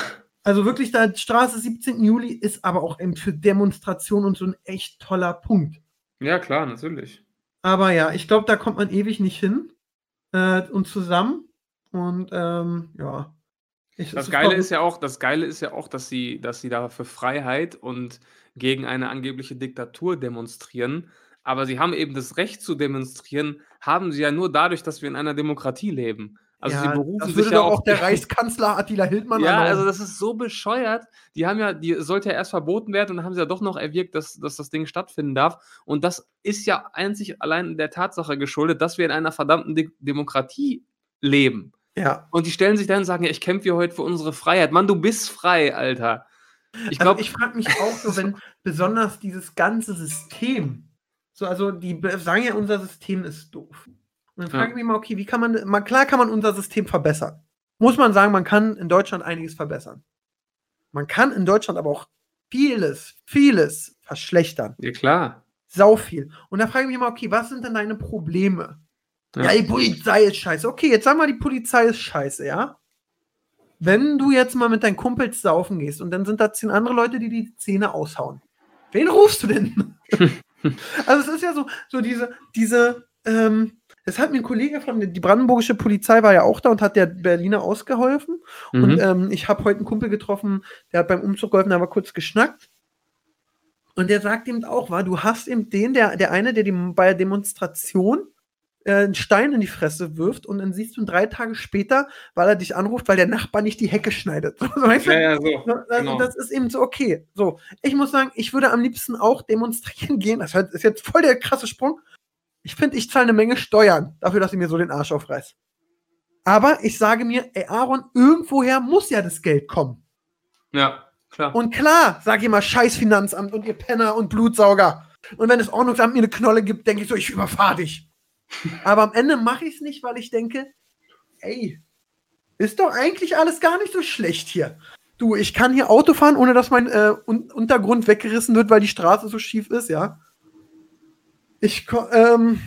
Also wirklich, da Straße 17. Juli ist aber auch eben für Demonstrationen und so ein echt toller Punkt. ja, klar, natürlich. Aber ja, ich glaube, da kommt man ewig nicht hin äh, und zusammen. Und ähm, ja. Ich, Das Geile ist ja auch, das Geile ist ja auch, dass sie, dass sie da für Freiheit und gegen eine angebliche Diktatur demonstrieren. Aber sie haben eben das Recht zu demonstrieren, haben sie ja nur dadurch, dass wir in einer Demokratie leben. Also sie ja, berufen das sich würde ja doch auch der Reichskanzler Attila Hildmann Ja, also das ist so bescheuert. Die haben ja, die sollte ja erst verboten werden und dann haben sie ja doch noch erwirkt, dass, dass das Ding stattfinden darf. Und das ist ja einzig allein der Tatsache geschuldet, dass wir in einer verdammten De Demokratie leben. ja. Und die stellen sich dann und sagen, ja, ich kämpfe hier heute für unsere Freiheit. Mann, du bist frei, Alter. Ich Also glaube, ich frage mich auch so, wenn besonders dieses ganze System, so, also die sagen ja, unser System ist doof. Und dann frage ich mich mal, okay, wie kann man, mal klar kann man unser System verbessern. Muss man sagen, man kann in Deutschland einiges verbessern. Man kann in Deutschland aber auch vieles, vieles verschlechtern. ja klar. Sau viel. Und da frage ich mich mal, okay, was sind denn deine Probleme? Ja. Ja. die Polizei ist scheiße. Okay, jetzt sagen wir, die Polizei ist scheiße, ja? Wenn du jetzt mal mit deinen Kumpels saufen gehst und dann sind da zehn andere Leute, die die Zähne aushauen. Wen rufst du denn? also es ist ja so, so diese, diese, ähm, das hat mir ein Kollege von, die brandenburgische Polizei war ja auch da und hat der Berliner ausgeholfen. Und Mhm. ähm, ich habe heute einen Kumpel getroffen, der hat beim Umzug geholfen, da haben wir kurz geschnackt. Und der sagt eben auch, war, du hast eben den, der, der eine, der die, bei der Demonstration äh, einen Stein in die Fresse wirft und dann siehst du ihn drei Tage später, weil er dich anruft, weil der Nachbar nicht die Hecke schneidet. So, weißt du? ja, ja, so. So, das, genau. das ist eben so okay. So, ich muss sagen, ich würde am liebsten auch demonstrieren gehen. Das ist jetzt voll der krasse Sprung. Ich finde, ich zahle eine Menge Steuern dafür, dass ich mir so den Arsch aufreiß. Aber ich sage mir, ey, Aaron, irgendwoher muss ja das Geld kommen. Ja, klar. Und klar, sag ich mal, scheiß Finanzamt und ihr Penner und Blutsauger. Und wenn das Ordnungsamt mir eine Knolle gibt, denke ich so, ich überfahre dich. Aber am Ende mache ich es nicht, weil ich denke, ey, ist doch eigentlich alles gar nicht so schlecht hier. Du, ich kann hier Auto fahren, ohne dass mein äh, Un Untergrund weggerissen wird, weil die Straße so schief ist, ja. Ich, ähm,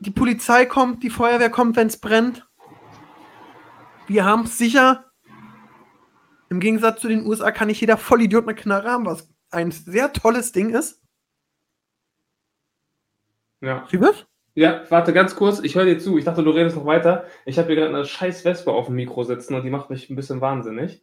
die Polizei kommt, die Feuerwehr kommt, wenn es brennt. Wir haben es sicher. Im Gegensatz zu den USA kann nicht jeder Vollidiot eine Knarre haben, was ein sehr tolles Ding ist. Ja. Wie wird? Ja, warte ganz kurz, ich höre dir zu. Ich dachte, du redest noch weiter. Ich habe hier gerade eine scheiß Wespe auf dem Mikro sitzen und die macht mich ein bisschen wahnsinnig.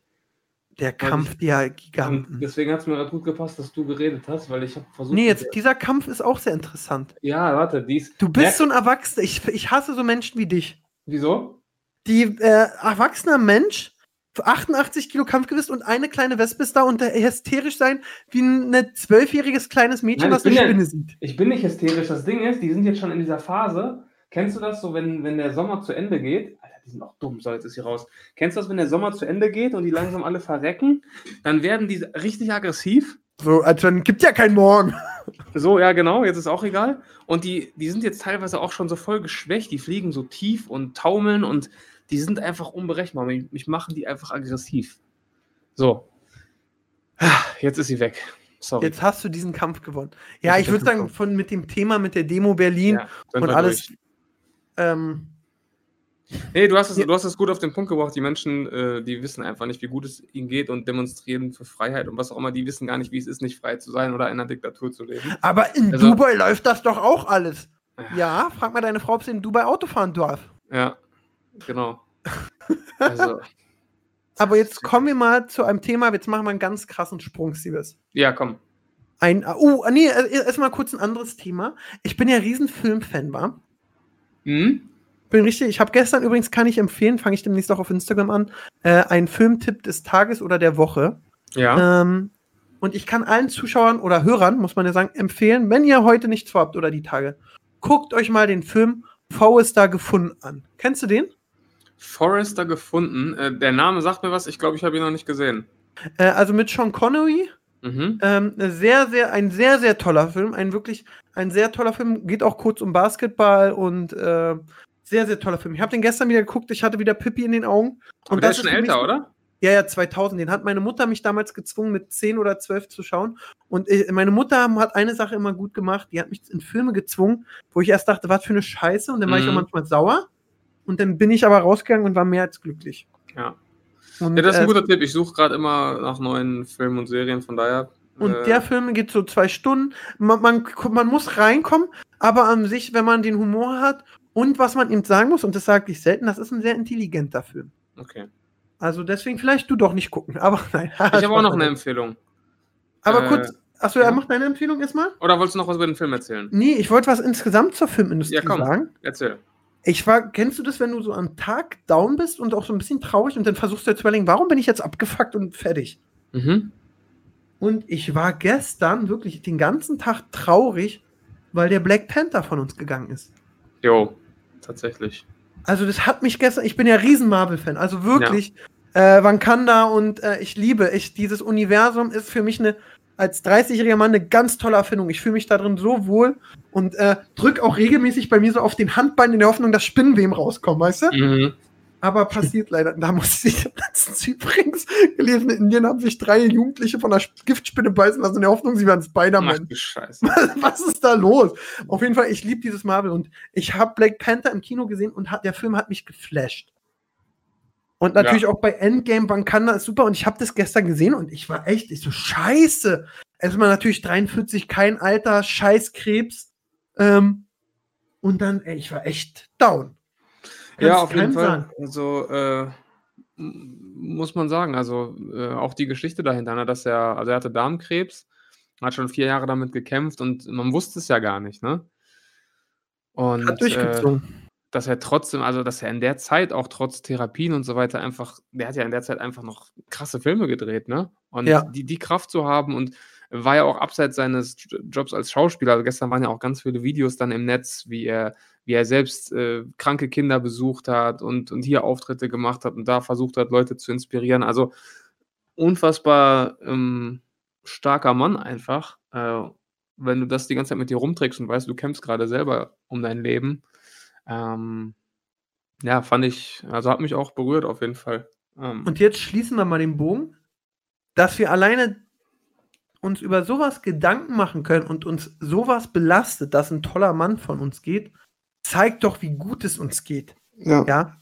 Der Kampf der Giganten. Deswegen hat es mir gerade gut gepasst, dass du geredet hast, weil ich habe versucht. Nee, jetzt, dieser Kampf ist auch sehr interessant. Ja, warte, dies. Du bist so ein Erwachsener. Ich, ich hasse so Menschen wie dich. Wieso? Die äh, erwachsener Mensch, 88 Kilo Kampfgewicht und eine kleine Wespe ist da und hysterisch sein, wie ein zwölfjähriges kleines Mädchen, Nein, was eine Spinne ja- sieht. Ich bin nicht hysterisch. Das Ding ist, die sind jetzt schon in dieser Phase. Kennst du das so, wenn, wenn der Sommer zu Ende geht? Alter, die sind auch dumm, so jetzt ist hier raus. Kennst du das, wenn der Sommer zu Ende geht und die langsam alle verrecken? Dann werden die richtig aggressiv. So, also dann gibt ja keinen Morgen. So, ja, genau, jetzt ist auch egal. Und die, die sind jetzt teilweise auch schon so voll geschwächt. Die fliegen so tief und taumeln und die sind einfach unberechenbar. Mich, mich machen die einfach aggressiv. So. Jetzt ist sie weg. Sorry. Jetzt hast du diesen Kampf gewonnen. Ja, ich ist würde sagen, von mit dem Thema mit der Demo Berlin Ja, und alles. Ähm, Nee, du hast, es, du hast es gut auf den Punkt gebracht. Die Menschen, äh, die wissen einfach nicht, wie gut es ihnen geht und demonstrieren für Freiheit und was auch immer. Die wissen gar nicht, wie es ist, nicht frei zu sein oder in einer Diktatur zu leben. aber in Also- Dubai läuft das doch auch alles. Ja, frag mal deine Frau, ob sie in Dubai Auto fahren darf. Ja, genau. Also, Aber jetzt kommen wir mal zu einem Thema, jetzt machen wir einen ganz krassen Sprung, Siebes. ja, komm. Ein, uh, nee, erstmal kurz ein anderes Thema. Ich bin ja riesen Filmfan, war. Hm? Bin richtig. Ich habe gestern übrigens, kann ich empfehlen, fange ich demnächst auch auf Instagram an, äh, einen Filmtipp des Tages oder der Woche. Ja. Ähm, und ich kann allen Zuschauern oder Hörern, muss man ja sagen, empfehlen, wenn ihr heute nichts vorhabt oder die Tage, guckt euch mal den Film V ist da gefunden an. Kennst du den? Forrester gefunden. Äh, der Name sagt mir was. Ich glaube, ich habe ihn noch nicht gesehen. Äh, also mit Sean Connery. Mhm. Ähm, sehr, sehr, ein sehr, sehr toller Film. Ein wirklich, ein sehr toller Film. Geht auch kurz um Basketball und äh, sehr, sehr toller Film. Ich habe den gestern wieder geguckt. Ich hatte wieder Pippi in den Augen. Aber der ist schon mich- älter, oder? Ja, ja, 2000. Den hat meine Mutter mich damals gezwungen, mit 10 oder 12 zu schauen. Und äh, meine Mutter hat eine Sache immer gut gemacht. Die hat mich in Filme gezwungen, wo ich erst dachte, was für eine Scheiße. Und dann war ich Mhm. auch manchmal sauer. Und dann bin ich aber rausgegangen und war mehr als glücklich. Ja. Und, Ja, das ist ein äh, guter Tipp. Ich suche gerade immer nach neuen Filmen und Serien, von daher. Und äh, der Film geht so zwei Stunden. Man, man, man muss reinkommen, aber an sich, wenn man den Humor hat und was man ihm sagen muss, und das sage ich selten, das ist ein sehr intelligenter Film. Okay. Also deswegen vielleicht du doch nicht gucken. Aber nein. Ich habe auch noch eine Empfehlung. Aber äh, kurz, achso, ja. er macht deine Empfehlung erstmal? Oder wolltest du noch was über den Film erzählen? Nee, ich wollte was insgesamt zur Filmindustrie Ja, komm. sagen. Erzähl. Ich war, kennst du das, wenn du so am Tag down bist und auch so ein bisschen traurig und dann versuchst du zu überlegen, warum bin ich jetzt abgefuckt und fertig? Mhm. Und ich war gestern wirklich den ganzen Tag traurig, weil der Black Panther von uns gegangen ist. Jo, tatsächlich. Also das hat mich gestern, ich bin ja riesen Marvel-Fan, also wirklich, äh, Wakanda und äh, ich liebe, ich, dieses Universum ist für mich eine, als 30-jähriger Mann eine ganz tolle Erfindung. Ich fühle mich da drin so wohl und äh, drück auch regelmäßig bei mir so auf den Handballen in der Hoffnung, dass Spinnenweben rauskommen, weißt du? Mhm. Aber passiert leider. Da muss ich letztens übrigens gelesen, in Indien haben sich drei Jugendliche von einer Giftspinne beißen lassen in der Hoffnung, sie wären Spider-Man. Was ist da los? Auf jeden Fall, ich liebe dieses Marvel und ich habe Black Panther im Kino gesehen und hat, der Film hat mich geflasht. Und natürlich Ja. auch bei Endgame Wakanda ist super und ich habe das gestern gesehen und ich war echt, ich so scheiße. Erstmal natürlich 43, kein Alter, Scheißkrebs. Ähm, und dann, ey, ich war echt down. Ja, Kannst auf jeden Fall. sagen. Also, äh, muss man sagen, also äh, auch die Geschichte dahinter, ne, dass er, also er hatte Darmkrebs, hat schon vier Jahre damit gekämpft und man wusste es ja gar nicht, ne? Und Hat äh, durchgezogen. Dass er trotzdem, also dass er in der Zeit auch trotz Therapien und so weiter einfach, der hat ja in der Zeit einfach noch krasse Filme gedreht, ne? Und Ja. die, die Kraft zu haben und war ja auch abseits seines Jobs als Schauspieler. Also gestern waren ja auch ganz viele Videos dann im Netz, wie er, wie er selbst äh, kranke Kinder besucht hat und, und hier Auftritte gemacht hat und da versucht hat, Leute zu inspirieren. Also unfassbar ähm, starker Mann einfach. Äh, wenn du das die ganze Zeit mit dir rumträgst und weißt, du kämpfst gerade selber um dein Leben. Ähm, ja, fand ich, also hat mich auch berührt auf jeden Fall. Ähm, und jetzt schließen wir mal den Bogen, dass wir alleine uns über sowas Gedanken machen können und uns sowas belastet, dass ein toller Mann von uns geht, zeigt doch, wie gut es uns geht. Ja. ja?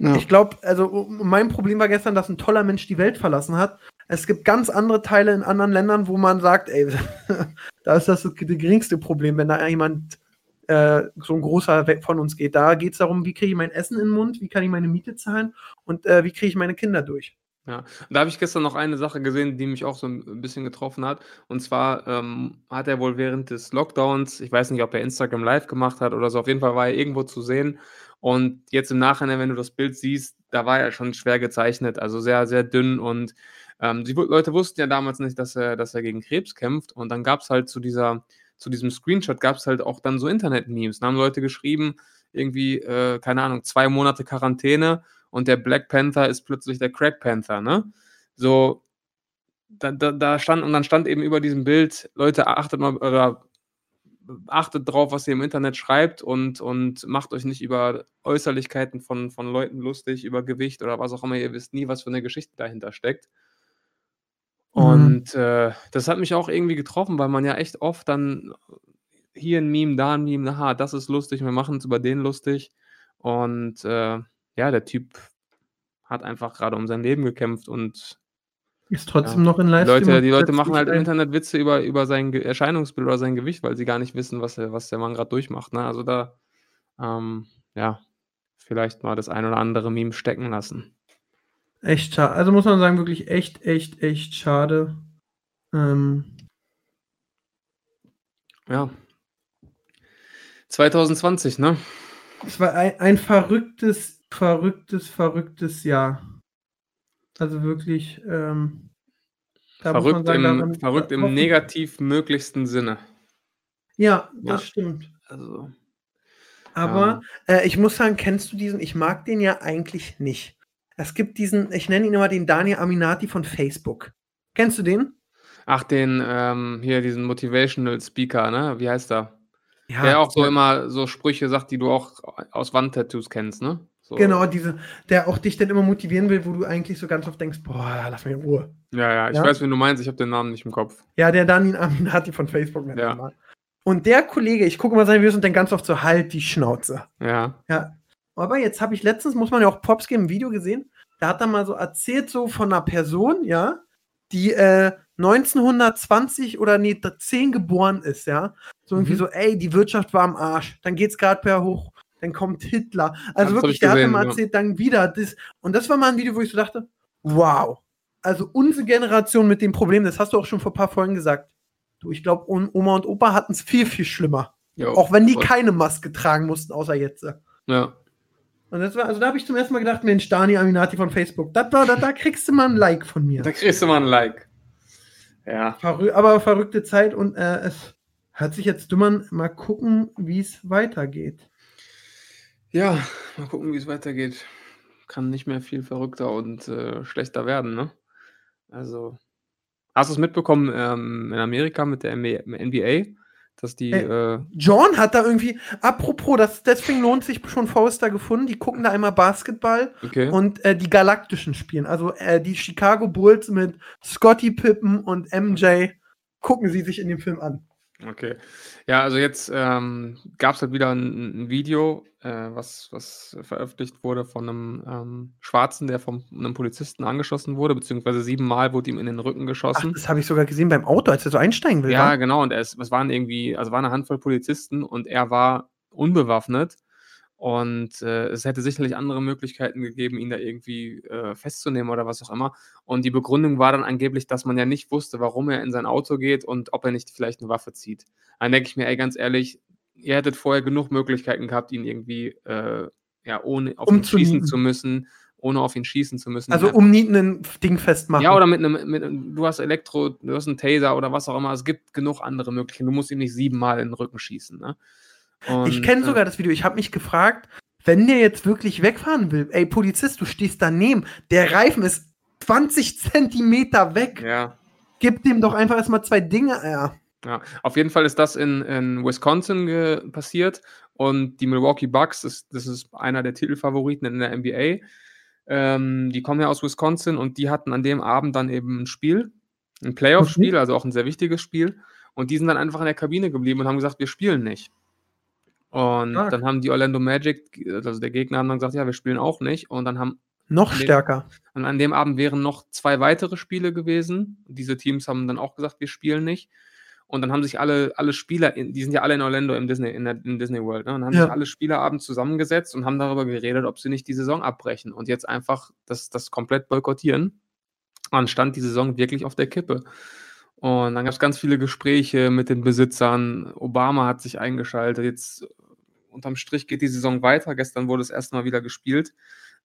ja. Ich glaube, also mein Problem war gestern, dass ein toller Mensch die Welt verlassen hat. Es gibt ganz andere Teile in anderen Ländern, wo man sagt, ey, da ist das das geringste Problem, wenn da jemand äh, so ein großer weg von uns geht. Da geht es darum, wie kriege ich mein Essen in den Mund, wie kann ich meine Miete zahlen und äh, wie kriege ich meine Kinder durch. Ja, da habe ich gestern noch eine Sache gesehen, die mich auch so ein bisschen getroffen hat. Und zwar ähm, hat er wohl während des Lockdowns, ich weiß nicht, ob er Instagram Live gemacht hat oder so, auf jeden Fall war er irgendwo zu sehen. Und jetzt im Nachhinein, wenn du das Bild siehst, da war er schon schwer gezeichnet, also sehr, sehr dünn. Und ähm, die Leute wussten ja damals nicht, dass er, dass er gegen Krebs kämpft. Und dann gab es halt zu dieser, zu diesem Screenshot gab es halt auch dann so Internet-Memes. Da haben Leute geschrieben, irgendwie, äh, keine Ahnung, zwei Monate Quarantäne und der Black Panther ist plötzlich der Crack Panther, ne? So, da, da, da stand, und dann stand eben über diesem Bild, Leute, achtet mal, oder achtet drauf, was ihr im Internet schreibt und, und macht euch nicht über Äußerlichkeiten von, von Leuten lustig, über Gewicht oder was auch immer. Ihr wisst nie, was für eine Geschichte dahinter steckt. Mhm. Und äh, das hat mich auch irgendwie getroffen, weil man ja echt oft dann hier ein Meme, da ein Meme, aha, das ist lustig, wir machen es über den lustig. Und äh, ja, der Typ hat einfach gerade um sein Leben gekämpft und ist trotzdem ja, noch in Leistung. Leute, die Leute machen halt im Internet Witze über, über sein Erscheinungsbild oder sein Gewicht, weil sie gar nicht wissen, was, er, was der Mann gerade durchmacht. Ne? Also da, ähm, ja, vielleicht mal das ein oder andere Meme stecken lassen. Echt schade. Also muss man sagen, wirklich echt, echt, echt schade. Ähm. Ja. 2020, ne? Es war ein, ein verrücktes verrücktes, verrücktes Jahr. Also wirklich. Ähm, verrückt sagen, im, daran, verrückt im negativ möglichsten Sinne. Ja, das ja. stimmt. Also. Aber ja. äh, ich muss sagen, kennst du diesen? Ich mag den ja eigentlich nicht. Es gibt diesen, ich nenne ihn immer den Daniel Aminati von Facebook. Kennst du den? Ach, den, ähm, hier, diesen Motivational Speaker, ne? Wie heißt er? Ja, der auch so immer so Sprüche sagt, die du auch aus Wandtattoos kennst, ne? So. Genau, diese, der auch dich dann immer motivieren will, wo du eigentlich so ganz oft denkst, boah, lass mich in Ruhe. Ja, ja, ich ja? weiß, wen du meinst, ich habe den Namen nicht im Kopf. Ja, der Danin Aminati von Facebook nennt ja. mal. Und der Kollege, ich gucke mal seine Videos und denke ganz oft so, halt die Schnauze. Ja. Ja. Aber jetzt habe ich letztens, muss man ja auch Pops geben, ein Video gesehen, da hat er mal so erzählt, so von einer Person, ja, die äh, 1920 oder nee, 10 geboren ist, ja. So irgendwie mhm. so, ey, die Wirtschaft war am Arsch. Dann geht's gerade per hoch dann kommt Hitler. Also das wirklich, der gesehen, hat mal erzählt, ja. dann wieder das. Und das war mal ein Video, wo ich so dachte, wow. Also unsere Generation mit dem Problem, das hast du auch schon vor ein paar Folgen gesagt. Du, ich glaube, Oma und Opa hatten es viel, viel schlimmer. Jo, auch wenn die voll. keine Maske tragen mussten, außer jetzt. Ja. Und das war, also da habe ich zum ersten Mal gedacht, Mensch, Dani Aminati von Facebook, da, da, da kriegst du mal ein Like von mir. Da kriegst du mal ein Like. Ja. Verrü aber verrückte Zeit und äh, es hört sich jetzt dümmer Mal gucken, wie es weitergeht. Ja, mal gucken, wie es weitergeht. Kann nicht mehr viel verrückter und äh, schlechter werden, ne? Also, hast du es mitbekommen ähm, in Amerika mit der NBA, dass die. Äh, äh, John hat da irgendwie, apropos, das, deswegen lohnt sich schon Forster gefunden. Die gucken da einmal Basketball okay. und äh, die Galaktischen spielen. Also äh, die Chicago Bulls mit Scotty Pippen und MJ gucken sie sich in dem Film an. Okay. Ja, also jetzt ähm, gab es halt wieder ein, ein Video, äh, was, was veröffentlicht wurde von einem ähm, Schwarzen, der von einem Polizisten angeschossen wurde, beziehungsweise siebenmal wurde ihm in den Rücken Ach, geschossen. das habe ich sogar gesehen beim Auto, als er so einsteigen will, Ja, wa? genau. Und es, es waren irgendwie, also war eine Handvoll Polizisten und er war unbewaffnet und äh, es hätte sicherlich andere Möglichkeiten gegeben, ihn da irgendwie äh, festzunehmen oder was auch immer. Und die Begründung war dann angeblich, dass man ja nicht wusste, warum er in sein Auto geht und ob er nicht vielleicht eine Waffe zieht. Dann denke ich mir, ey, ganz ehrlich, ihr hättet vorher genug Möglichkeiten gehabt, ihn irgendwie äh, ja, ohne auf ihn schießen zu müssen, ohne auf ihn schießen zu müssen. Also um nie ein Ding festmachen. Ja, oder mit einem, mit, du hast Elektro, du hast einen Taser oder was auch immer. Es gibt genug andere Möglichkeiten. Du musst ihm nicht siebenmal in den Rücken schießen. Ne? Und, ich kenne äh, sogar das Video. Ich habe mich gefragt, wenn der jetzt wirklich wegfahren will, ey Polizist, du stehst daneben, der Reifen ist 20 Zentimeter weg. Ja. Gib dem doch einfach erstmal zwei Dinge. Ja. Ja, auf jeden Fall ist das in, in Wisconsin passiert und die Milwaukee Bucks, das, das ist einer der Titelfavoriten in der NBA. Ähm, die kommen ja aus Wisconsin und die hatten an dem Abend dann eben ein Spiel, ein Playoff-Spiel, mhm. also auch ein sehr wichtiges Spiel. Und die sind dann einfach in der Kabine geblieben und haben gesagt, wir spielen nicht. Und Stark. dann haben die Orlando Magic, also der Gegner, haben dann gesagt, ja, wir spielen auch nicht. Und dann haben noch stärker. Und an dem Abend wären noch zwei weitere Spiele gewesen. Diese Teams haben dann auch gesagt, wir spielen nicht. Und dann haben sich alle, alle Spieler, die sind ja alle in Orlando im Disney, in, der, in Disney World, ne? und dann haben ja. sich alle Spieler abends zusammengesetzt und haben darüber geredet, ob sie nicht die Saison abbrechen und jetzt einfach das, das komplett boykottieren. Und dann stand die Saison wirklich auf der Kippe. Und dann gab es ganz viele Gespräche mit den Besitzern. Obama hat sich eingeschaltet. Jetzt unterm Strich geht die Saison weiter. Gestern wurde es erstmal wieder gespielt.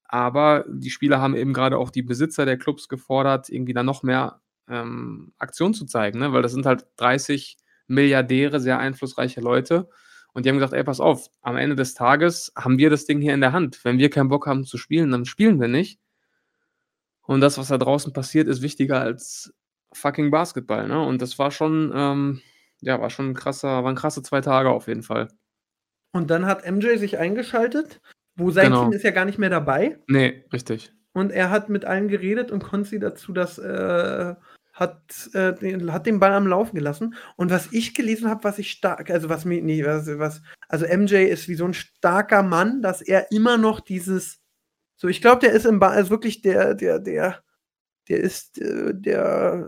Aber die Spieler haben eben gerade auch die Besitzer der Clubs gefordert, irgendwie da noch mehr ähm, Aktion zu zeigen, ne? weil das sind halt 30 Milliardäre, sehr einflussreiche Leute. Und die haben gesagt, ey, pass auf, am Ende des Tages haben wir das Ding hier in der Hand. Wenn wir keinen Bock haben zu spielen, dann spielen wir nicht. Und das, was da draußen passiert, ist wichtiger als fucking Basketball. Ne? Und das war schon, ähm, ja, war schon ein krasser, waren krasse zwei Tage auf jeden Fall. Und dann hat MJ sich eingeschaltet, wo sein genau. Team ist ja gar nicht mehr dabei. Nee, richtig. Und er hat mit allen geredet und konnte sie dazu das äh, hat, äh, den, hat den Ball am Laufen gelassen. Und was ich gelesen habe, was ich stark, also was mir, nee, was, was, also MJ ist wie so ein starker Mann, dass er immer noch dieses, so, ich glaube, der ist im Ball, also wirklich der, der, der, der ist äh, der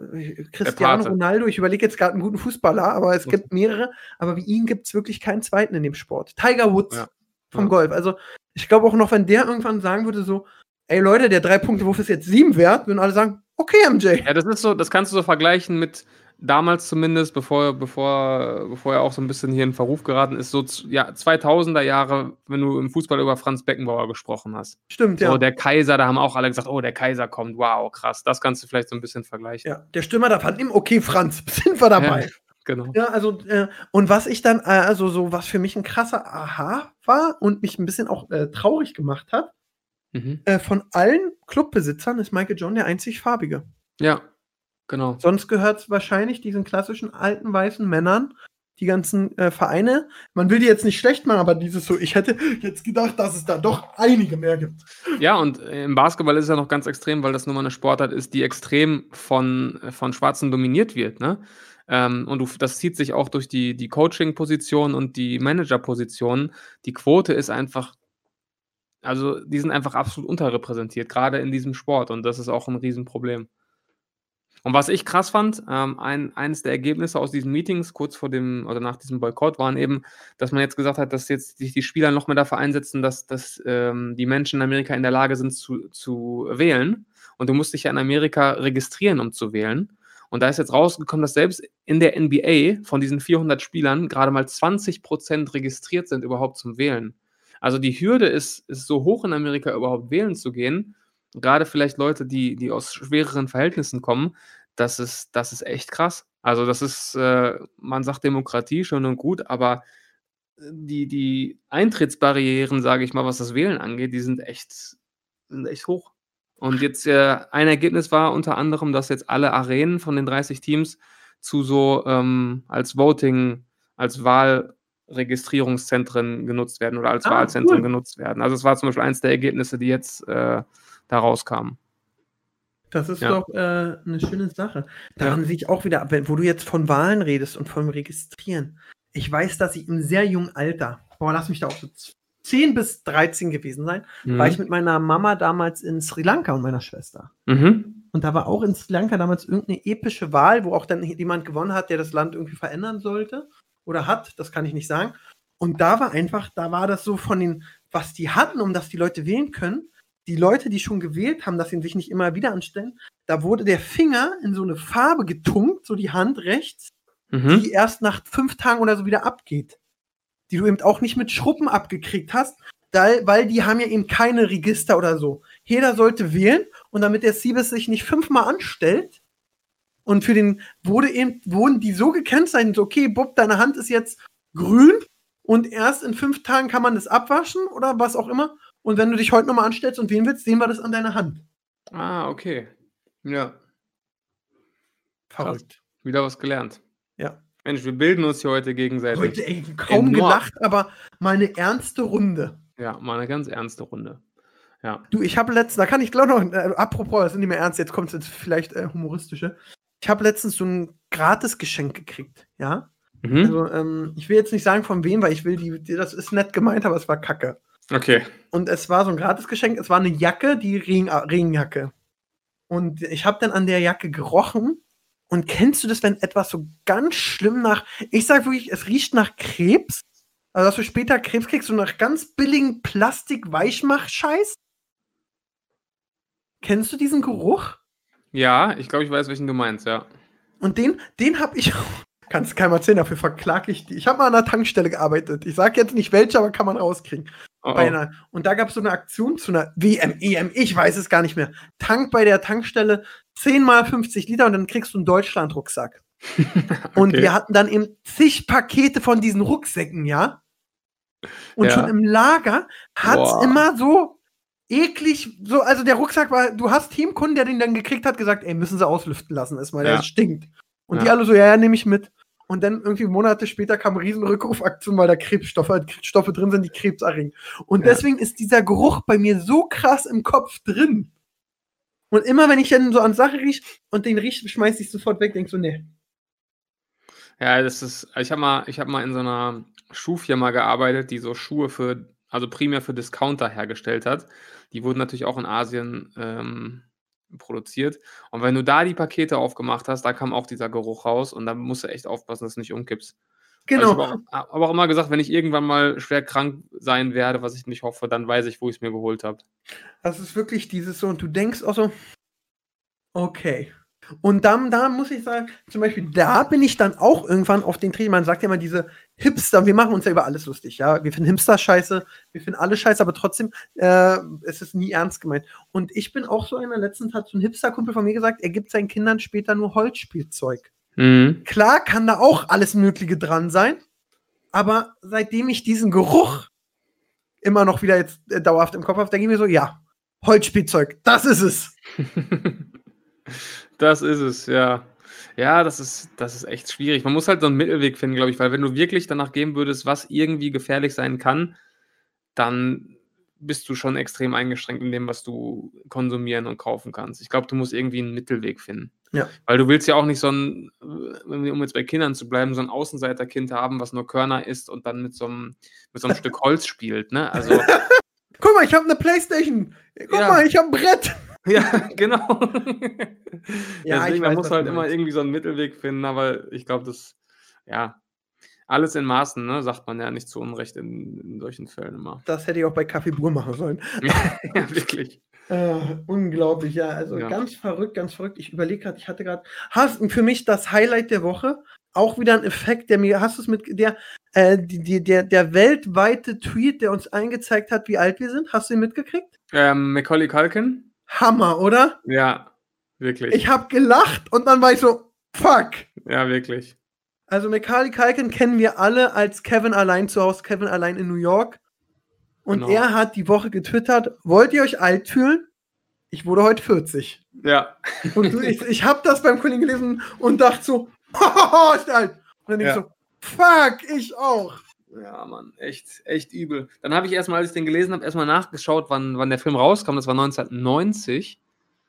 Cristiano der Ronaldo. Ich überlege jetzt gerade einen guten Fußballer, aber es gibt mehrere. Aber wie ihn gibt es wirklich keinen zweiten in dem Sport. Tiger Woods ja. vom ja. Golf. Also ich glaube auch noch, wenn der irgendwann sagen würde, so, ey Leute, der Drei-Punkte-Wurf ist jetzt sieben wert, würden alle sagen, okay, MJ. Ja, das ist so, das kannst du so vergleichen mit damals zumindest, bevor, bevor, bevor er auch so ein bisschen hier in Verruf geraten ist, so ja, 2000er Jahre, wenn du im Fußball über Franz Beckenbauer gesprochen hast. Stimmt, so, ja. der Kaiser, da haben auch alle gesagt, oh, der Kaiser kommt, wow, krass. Das kannst du vielleicht so ein bisschen vergleichen. Ja, der Stürmer da fand ihm, okay, Franz, sind wir dabei. Ja, genau. Ja, also, äh, und was ich dann, äh, also so, was für mich ein krasser Aha war und mich ein bisschen auch äh, traurig gemacht hat, mhm. Äh, von allen Clubbesitzern ist Michael John der einzig farbige. Ja, Genau. Sonst gehört es wahrscheinlich diesen klassischen alten weißen Männern, die ganzen äh, Vereine. Man will die jetzt nicht schlecht machen, aber dieses so, ich hätte jetzt gedacht, dass es da doch einige mehr gibt. Ja, und im Basketball ist es ja noch ganz extrem, weil das nun mal eine Sportart ist, die extrem von, von Schwarzen dominiert wird. Ne? Ähm, und du, das zieht sich auch durch die, die Coaching-Position und die Manager-Position. Die Quote ist einfach, also die sind einfach absolut unterrepräsentiert, gerade in diesem Sport. Und das ist auch ein Riesenproblem. Und was ich krass fand, ähm, ein, eines der Ergebnisse aus diesen Meetings kurz vor dem oder nach diesem Boykott waren eben, dass man jetzt gesagt hat, dass jetzt sich die Spieler noch mehr dafür einsetzen, dass, dass ähm, die Menschen in Amerika in der Lage sind zu, zu wählen. Und du musst dich ja in Amerika registrieren, um zu wählen. Und da ist jetzt rausgekommen, dass selbst in der NBA von diesen 400 Spielern gerade mal 20 Prozent registriert sind überhaupt zum Wählen. Also die Hürde ist, ist so hoch in Amerika überhaupt wählen zu gehen, gerade vielleicht Leute, die, die aus schwereren Verhältnissen kommen, das ist, das ist echt krass. Also das ist, äh, man sagt Demokratie schon und gut, aber äh, die, die Eintrittsbarrieren, sage ich mal, was das Wählen angeht, die sind echt, sind echt hoch. Und jetzt äh, ein Ergebnis war unter anderem, dass jetzt alle Arenen von den 30 Teams zu so ähm, als Voting, als Wahlregistrierungszentren genutzt werden oder als ah, Wahlzentren cool. genutzt werden. Also es war zum Beispiel eines der Ergebnisse, die jetzt äh, da rauskamen. Das ist ja. doch äh, eine schöne Sache. Daran ja. sehe ich auch wieder, wo du jetzt von Wahlen redest und vom Registrieren. Ich weiß, dass ich im sehr jungen Alter, boah, lass mich da auch so 10 bis 13 gewesen sein, mhm. war ich mit meiner Mama damals in Sri Lanka und meiner Schwester. Mhm. Und da war auch in Sri Lanka damals irgendeine epische Wahl, wo auch dann jemand gewonnen hat, der das Land irgendwie verändern sollte oder hat, das kann ich nicht sagen. Und da war einfach, da war das so von den, was die hatten, um dass die Leute wählen können, die Leute, die schon gewählt haben, dass sie sich nicht immer wieder anstellen, da wurde der Finger in so eine Farbe getunkt, so die Hand rechts, mhm. die erst nach fünf Tagen oder so wieder abgeht. Die du eben auch nicht mit Schruppen abgekriegt hast, weil die haben ja eben keine Register oder so. jeder sollte wählen und damit der Siebes sich nicht fünfmal anstellt. Und für den wurde eben, wurden die so gekennzeichnet, okay, Bob, deine Hand ist jetzt grün und erst in fünf Tagen kann man das abwaschen oder was auch immer. Und wenn du dich heute nochmal anstellst und wählen willst, sehen wir das an deiner Hand. Ah, okay. Ja. Verrückt. Wieder was gelernt. Ja. Mensch, wir bilden uns hier heute gegenseitig. Heute ey, kaum Enorm. gelacht, aber mal eine ernste Runde. Ja, mal eine ganz ernste Runde. Ja. Du, ich habe letztens, da kann ich glaube noch, äh, apropos, das ist nicht mehr ernst, jetzt kommt es jetzt vielleicht äh, humoristische. Ich habe letztens so ein Gratisgeschenk gekriegt, ja. Mhm. Also, ähm, ich will jetzt nicht sagen von wem, weil ich will die, die, das ist nett gemeint, aber es war kacke. Okay. Und es war so ein Gratisgeschenk, es war eine Jacke, die Regen, Regenjacke. Und ich habe dann an der Jacke gerochen. Und kennst du das, wenn etwas so ganz schlimm nach, ich sag wirklich, es riecht nach Krebs? Also, dass du später Krebs kriegst, so nach ganz billigen Plastik-Weichmach-Scheiß? Kennst du diesen Geruch? Ja, ich glaube, ich weiß, welchen du meinst, ja. Und den, den habe ich, kannst keinem erzählen, dafür verklag ich die. Ich habe mal an einer Tankstelle gearbeitet. Ich sage jetzt nicht welche, aber kann man rauskriegen. Oh, oh. einer, und da gab es so eine Aktion zu einer WM, EM, ich weiß es gar nicht mehr. Tank bei der Tankstelle 10 mal 50 Liter und dann kriegst du einen Deutschland-Rucksack. Und Okay. wir hatten dann eben zig Pakete von diesen Rucksäcken, ja. Und Ja. schon im Lager hat es immer so eklig, so, also der Rucksack war, du hast Teamkunden, der den dann gekriegt hat, gesagt, ey, müssen sie auslüften lassen, erstmal, Ja. der stinkt. Und die Ja. alle so, ja, ja, nehme ich mit. Und dann irgendwie Monate später kam eine riesen Rückrufaktion, weil da Krebsstoffe, Stoffe drin sind, die Krebs erregen. Und Ja. deswegen ist dieser Geruch bei mir so krass im Kopf drin. Und immer wenn ich dann so an Sache riech und den riech, schmeiß ich sofort weg, denk so, nee. Ja, das ist, ich habe mal, ich habe mal in so einer Schuhfirma gearbeitet, die so Schuhe für, also primär für Discounter hergestellt hat. Die wurden natürlich auch in Asien ähm, produziert. Und wenn du da die Pakete aufgemacht hast, da kam auch dieser Geruch raus und da musst du echt aufpassen, dass du nicht umkippst. Genau. Also ich habe auch, hab auch immer gesagt, wenn ich irgendwann mal schwer krank sein werde, was ich nicht hoffe, dann weiß ich, wo ich es mir geholt habe. Das ist wirklich dieses so, und du denkst auch so, okay. Und dann, da muss ich sagen, zum Beispiel, da bin ich dann auch irgendwann auf den Trichter. Man sagt ja immer diese Hipster, wir machen uns ja über alles lustig, ja. Wir finden Hipster scheiße, wir finden alle scheiße, aber trotzdem, äh, es ist nie ernst gemeint. Und ich bin auch so einer, letztens hat so ein Hipster-Kumpel von mir gesagt, er gibt seinen Kindern später nur Holzspielzeug. Mhm. Klar kann da auch alles Mögliche dran sein, aber seitdem ich diesen Geruch immer noch wieder jetzt äh, dauerhaft im Kopf habe, denke ich mir so, ja, Holzspielzeug, das ist es. Das ist es, ja. Ja, das ist, das ist echt schwierig. Man muss halt so einen Mittelweg finden, glaube ich, weil wenn du wirklich danach gehen würdest, was irgendwie gefährlich sein kann, dann bist du schon extrem eingeschränkt in dem, was du konsumieren und kaufen kannst. Ich glaube, du musst irgendwie einen Mittelweg finden. Ja. Weil du willst ja auch nicht so ein, um jetzt bei Kindern zu bleiben, so ein Außenseiterkind haben, was nur Körner isst und dann mit so einem, mit so einem Stück Holz spielt, ne? Also, Guck mal, ich habe eine Playstation. Guck Ja. mal, ich habe ein Brett. ja, genau. Ja, Deswegen, weiß, man muss was halt immer irgendwie so einen Mittelweg finden, aber ich glaube, das, ja, alles in Maßen, ne, sagt man ja nicht zu Unrecht in, in solchen Fällen immer. Das hätte ich auch bei Kaffee Brühe machen sollen. ja, wirklich. Äh, unglaublich, ja. Also Ja. ganz verrückt, ganz verrückt. Ich überlege gerade, ich hatte gerade. Hast für mich das Highlight der Woche. Auch wieder ein Effekt, der mir, hast du es mit, der, äh, die, die, der, der weltweite Tweet, der uns eingezeigt hat, wie alt wir sind. Hast du ihn mitgekriegt? Ähm, Macaulay Culkin? Hammer, oder? Ja, wirklich. Ich habe gelacht und dann war ich so, fuck. ja, wirklich. Also Macaulay Culkin kennen wir alle als Kevin allein zu Hause, Kevin allein in New York. Und Genau. er hat die Woche getwittert, wollt ihr euch alt fühlen? Ich wurde heute 40. Ja, Und du, ich, ich habe das beim Kollegen gelesen und dachte so, ist alt. Und dann denk ich Ja. so, fuck, ich auch. Ja, Mann, echt, echt übel. Dann habe ich erstmal, als ich den gelesen habe, erstmal nachgeschaut, wann, wann der Film rauskam. Das war 1990.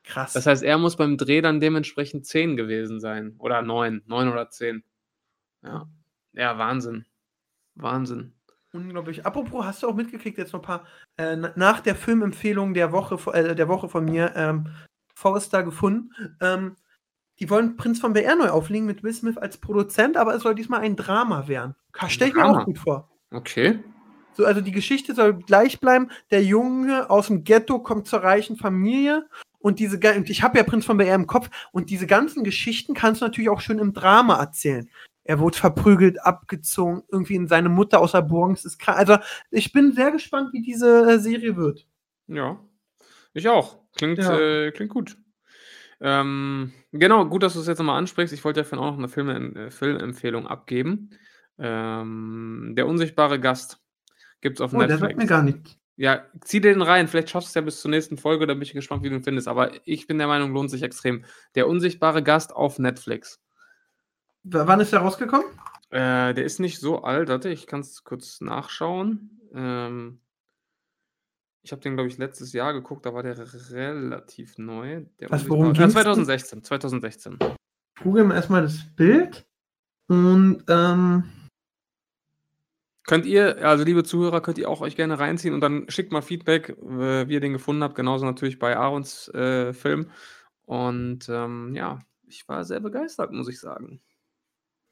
Krass. Das heißt, er muss beim Dreh dann dementsprechend 10 gewesen sein. Oder 9. 9 oder 10. Ja. Ja, Wahnsinn. Wahnsinn. Unglaublich. Apropos, hast du auch mitgekriegt, jetzt noch ein paar, äh, na- nach der Filmempfehlung der Woche, äh, der Woche von mir, ähm, Forrester gefunden. Ähm, die wollen Prinz von BR neu auflegen mit Will Smith als Produzent, aber es soll diesmal ein Drama werden. Stell ich mir auch gut vor. Okay. So, also die Geschichte soll gleich bleiben. Der Junge aus dem Ghetto kommt zur reichen Familie und diese und ich habe ja Prinz von BR im Kopf und diese ganzen Geschichten kannst du natürlich auch schön im Drama erzählen. Er wurde verprügelt, abgezogen, irgendwie in seine Mutter aus der Bronx ist krank. Also ich bin sehr gespannt, wie diese äh, Serie wird. Ja. Ich auch. Klingt, Ja. äh, klingt gut. Ähm, genau, gut, dass du es jetzt nochmal ansprichst. Ich wollte ja vorhin auch noch eine Film äh, Filmempfehlung abgeben. Ähm, Der unsichtbare Gast gibt es auf Oh, der sagt Netflix. mir gar nichts. Ja, zieh den rein. Vielleicht schaffst du es ja bis zur nächsten Folge, da bin ich gespannt, wie du ihn findest. Aber ich bin der Meinung, lohnt sich extrem. Der unsichtbare Gast auf Netflix. W wann ist der rausgekommen? Äh, der ist nicht so alt. Warte, ich kann es kurz nachschauen. Ähm, ich habe den, glaube ich, letztes Jahr geguckt, da war der relativ neu. Der Was, worum denn? 2016. 2016. Ich google mir erstmal das Bild. Und, ähm, Könnt ihr, also liebe Zuhörer, könnt ihr auch euch gerne reinziehen und dann schickt mal Feedback, wie ihr den gefunden habt. Genauso natürlich bei Aarons äh, Film. Und ähm, ja, ich war sehr begeistert, muss ich sagen.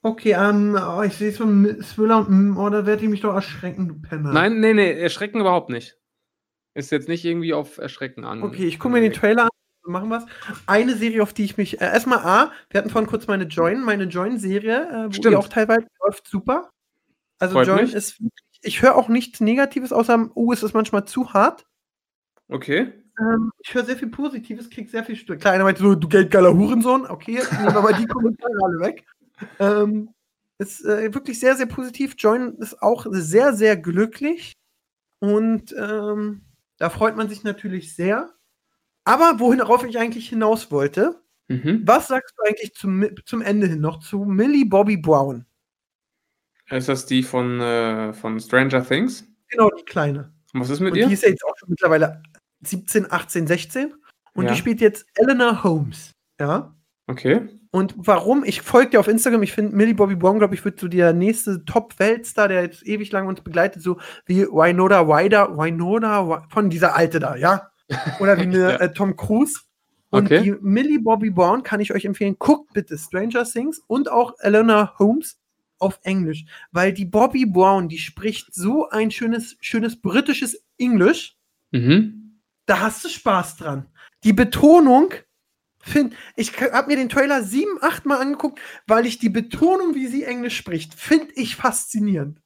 okay, ähm, oh, ich sehe schon Thriller und, mm, oh, werde ich mich doch erschrecken, du Penner. Nein, nee, nee, erschrecken überhaupt nicht. Ist jetzt nicht irgendwie auf Erschrecken an. Okay, ich gucke mir den Trailer an. Machen was. Eine Serie, auf die ich mich. Äh, erstmal A, wir hatten vorhin kurz meine Join, meine Join-Serie, äh, wo Stimmt. die auch teilweise läuft super. Also Freut Join mich. ist ich höre auch nichts Negatives, außer, oh, es ist manchmal zu hart. Okay. Ähm, ich höre sehr viel Positives, krieg sehr viel Stück. Klar, einer meinte so, du geldgeiler Hurensohn. Okay, jetzt nehmen wir mal die Kommentare alle weg. Ähm, ist äh, wirklich sehr, sehr positiv. Join ist auch sehr, sehr glücklich. Und ähm, da freut man sich natürlich sehr. Aber worauf ich eigentlich hinaus wollte, Mhm. was sagst du eigentlich zum, zum Ende hin noch zu Millie Bobby Brown? Ist das die von, äh, von Stranger Things? Genau, die Kleine. Und was ist mit Und ihr? die ist ja jetzt auch schon mittlerweile 17, 18, 16. Und Ja. die spielt jetzt Eleanor Holmes. Ja. Okay. Und warum? Ich folge dir auf Instagram. Ich finde, Millie Bobby Brown, glaube ich, wird so der nächste Top-Weltstar, der jetzt ewig lang uns begleitet, so wie Winona Ryder, Winona von dieser Alte da, ja? Oder wie eine Ja. äh, Tom Cruise. Und Okay. die Millie Bobby Brown kann ich euch empfehlen. Guckt bitte Stranger Things und auch Eleanor Holmes auf Englisch. Weil die Bobby Brown, die spricht so ein schönes, schönes britisches Englisch Mhm. da hast du Spaß dran. Die Betonung, find, ich habe mir den Trailer sieben, acht Mal angeguckt, weil ich die Betonung, wie sie Englisch spricht, finde ich faszinierend.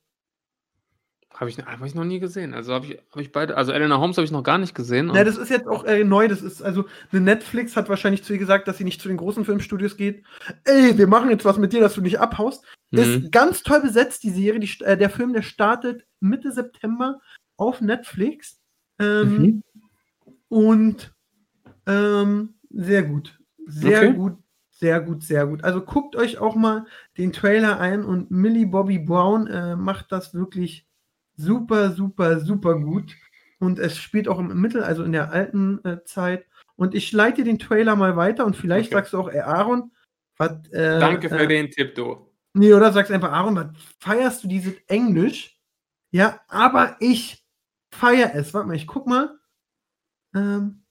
Habe ich, hab ich noch nie gesehen. Also habe ich, hab ich beide. Also Elena Holmes habe ich noch gar nicht gesehen. Ja, das ist jetzt auch äh, neu. Das ist also eine Netflix hat wahrscheinlich zu ihr gesagt, dass sie nicht zu den großen Filmstudios geht. Ey, wir machen jetzt was mit dir, dass du nicht abhaust. Mhm. Ist ganz toll besetzt, die Serie. Die, äh, der Film, der startet Mitte September auf Netflix. Ähm, Mhm. Und ähm, sehr gut. Sehr Okay. gut, sehr gut, sehr gut. Also guckt euch auch mal den Trailer ein und Millie Bobby Brown äh, macht das wirklich super, super, super gut. Und es spielt auch im Mittel, also in der alten äh, Zeit. Und ich leite den Trailer mal weiter und vielleicht Okay. sagst du auch, ey Aaron, was. Äh, Danke für äh, den Tipp, du. Nee, oder sagst einfach, Aaron, was feierst du dieses Englisch? Ja, aber ich feier es. Warte mal, ich guck mal. Ähm,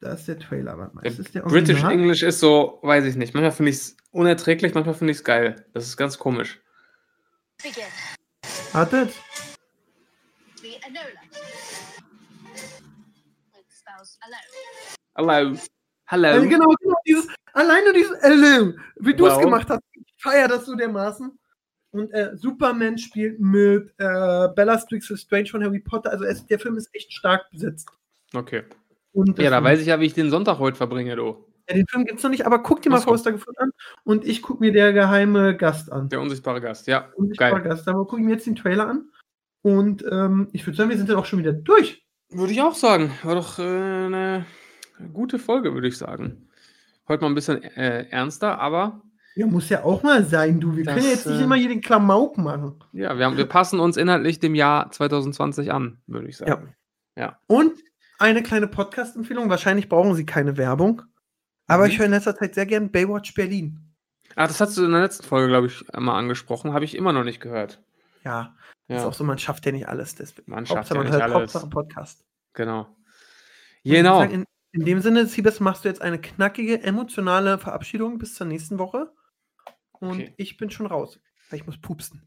da ist der Trailer. Warte mal. Der Ist der British? English ist so, weiß ich nicht. Manchmal finde ich es unerträglich, manchmal finde ich es geil. Das ist ganz komisch. Begin. Wartet. Hello. Hello. Also genau, genau, dieses, alleine dieses Hello, wie du es Wow. gemacht hast. Ich feier das so dermaßen. Und äh, Superman spielt mit äh, Bella Strix Strange von Harry Potter. Also es, der Film ist echt stark besetzt. Okay. Und Ja, da weiß ich ja, wie ich den Sonntag heute verbringe, du. Ja, den Film gibt es noch nicht, aber guck dir mal. Forster gefunden an und ich guck mir der geheime Gast an. Der unsichtbare Gast. Ja, Und ich geil. Gast. Aber guck ich mir jetzt den Trailer an. Und ähm, ich würde sagen, wir sind dann auch schon wieder durch. Würde ich auch sagen. War doch äh, eine gute Folge, würde ich sagen. Heute mal ein bisschen äh, ernster, aber Ja, muss ja auch mal sein, du. Wir Das, können ja jetzt nicht äh, immer hier den Klamauk machen. ja, wir, haben, wir passen uns inhaltlich dem Jahr 2020 an, würde ich sagen. Und eine kleine Podcast-Empfehlung. Wahrscheinlich brauchen Sie keine Werbung. Aber Mhm. ich höre in letzter Zeit sehr gern Baywatch Berlin. Ah, das hast du in der letzten Folge, glaube ich, einmal angesprochen. Habe ich immer noch nicht gehört. Ja, ist Ja, auch so, man schafft ja nicht alles. Deswegen. man schafft Hauptsache, ja man nicht hört alles. Hauptsache Podcast. Genau. Genau. In, in dem Sinne, Siebes, machst du jetzt eine knackige, emotionale Verabschiedung bis zur nächsten Woche. Und Okay. ich bin schon raus. Weil ich muss pupsen.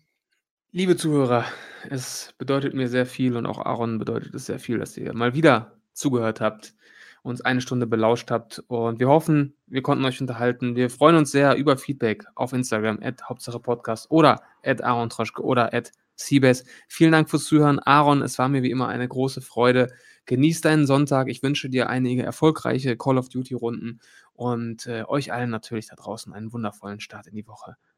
Liebe Zuhörer, es bedeutet mir sehr viel und auch Aaron bedeutet es sehr viel, dass ihr mal wieder zugehört habt, uns eine Stunde belauscht habt und wir hoffen, wir konnten euch unterhalten. Wir freuen uns sehr über Feedback auf Instagram, at Hauptsache Podcast oder at Aaron Troschke oder at Siebes. Vielen Dank fürs Zuhören. Aaron, es war mir wie immer eine große Freude, Genieß deinen Sonntag. Ich wünsche dir einige erfolgreiche Call of Duty-Runden und äh, euch allen natürlich da draußen einen wundervollen Start in die Woche.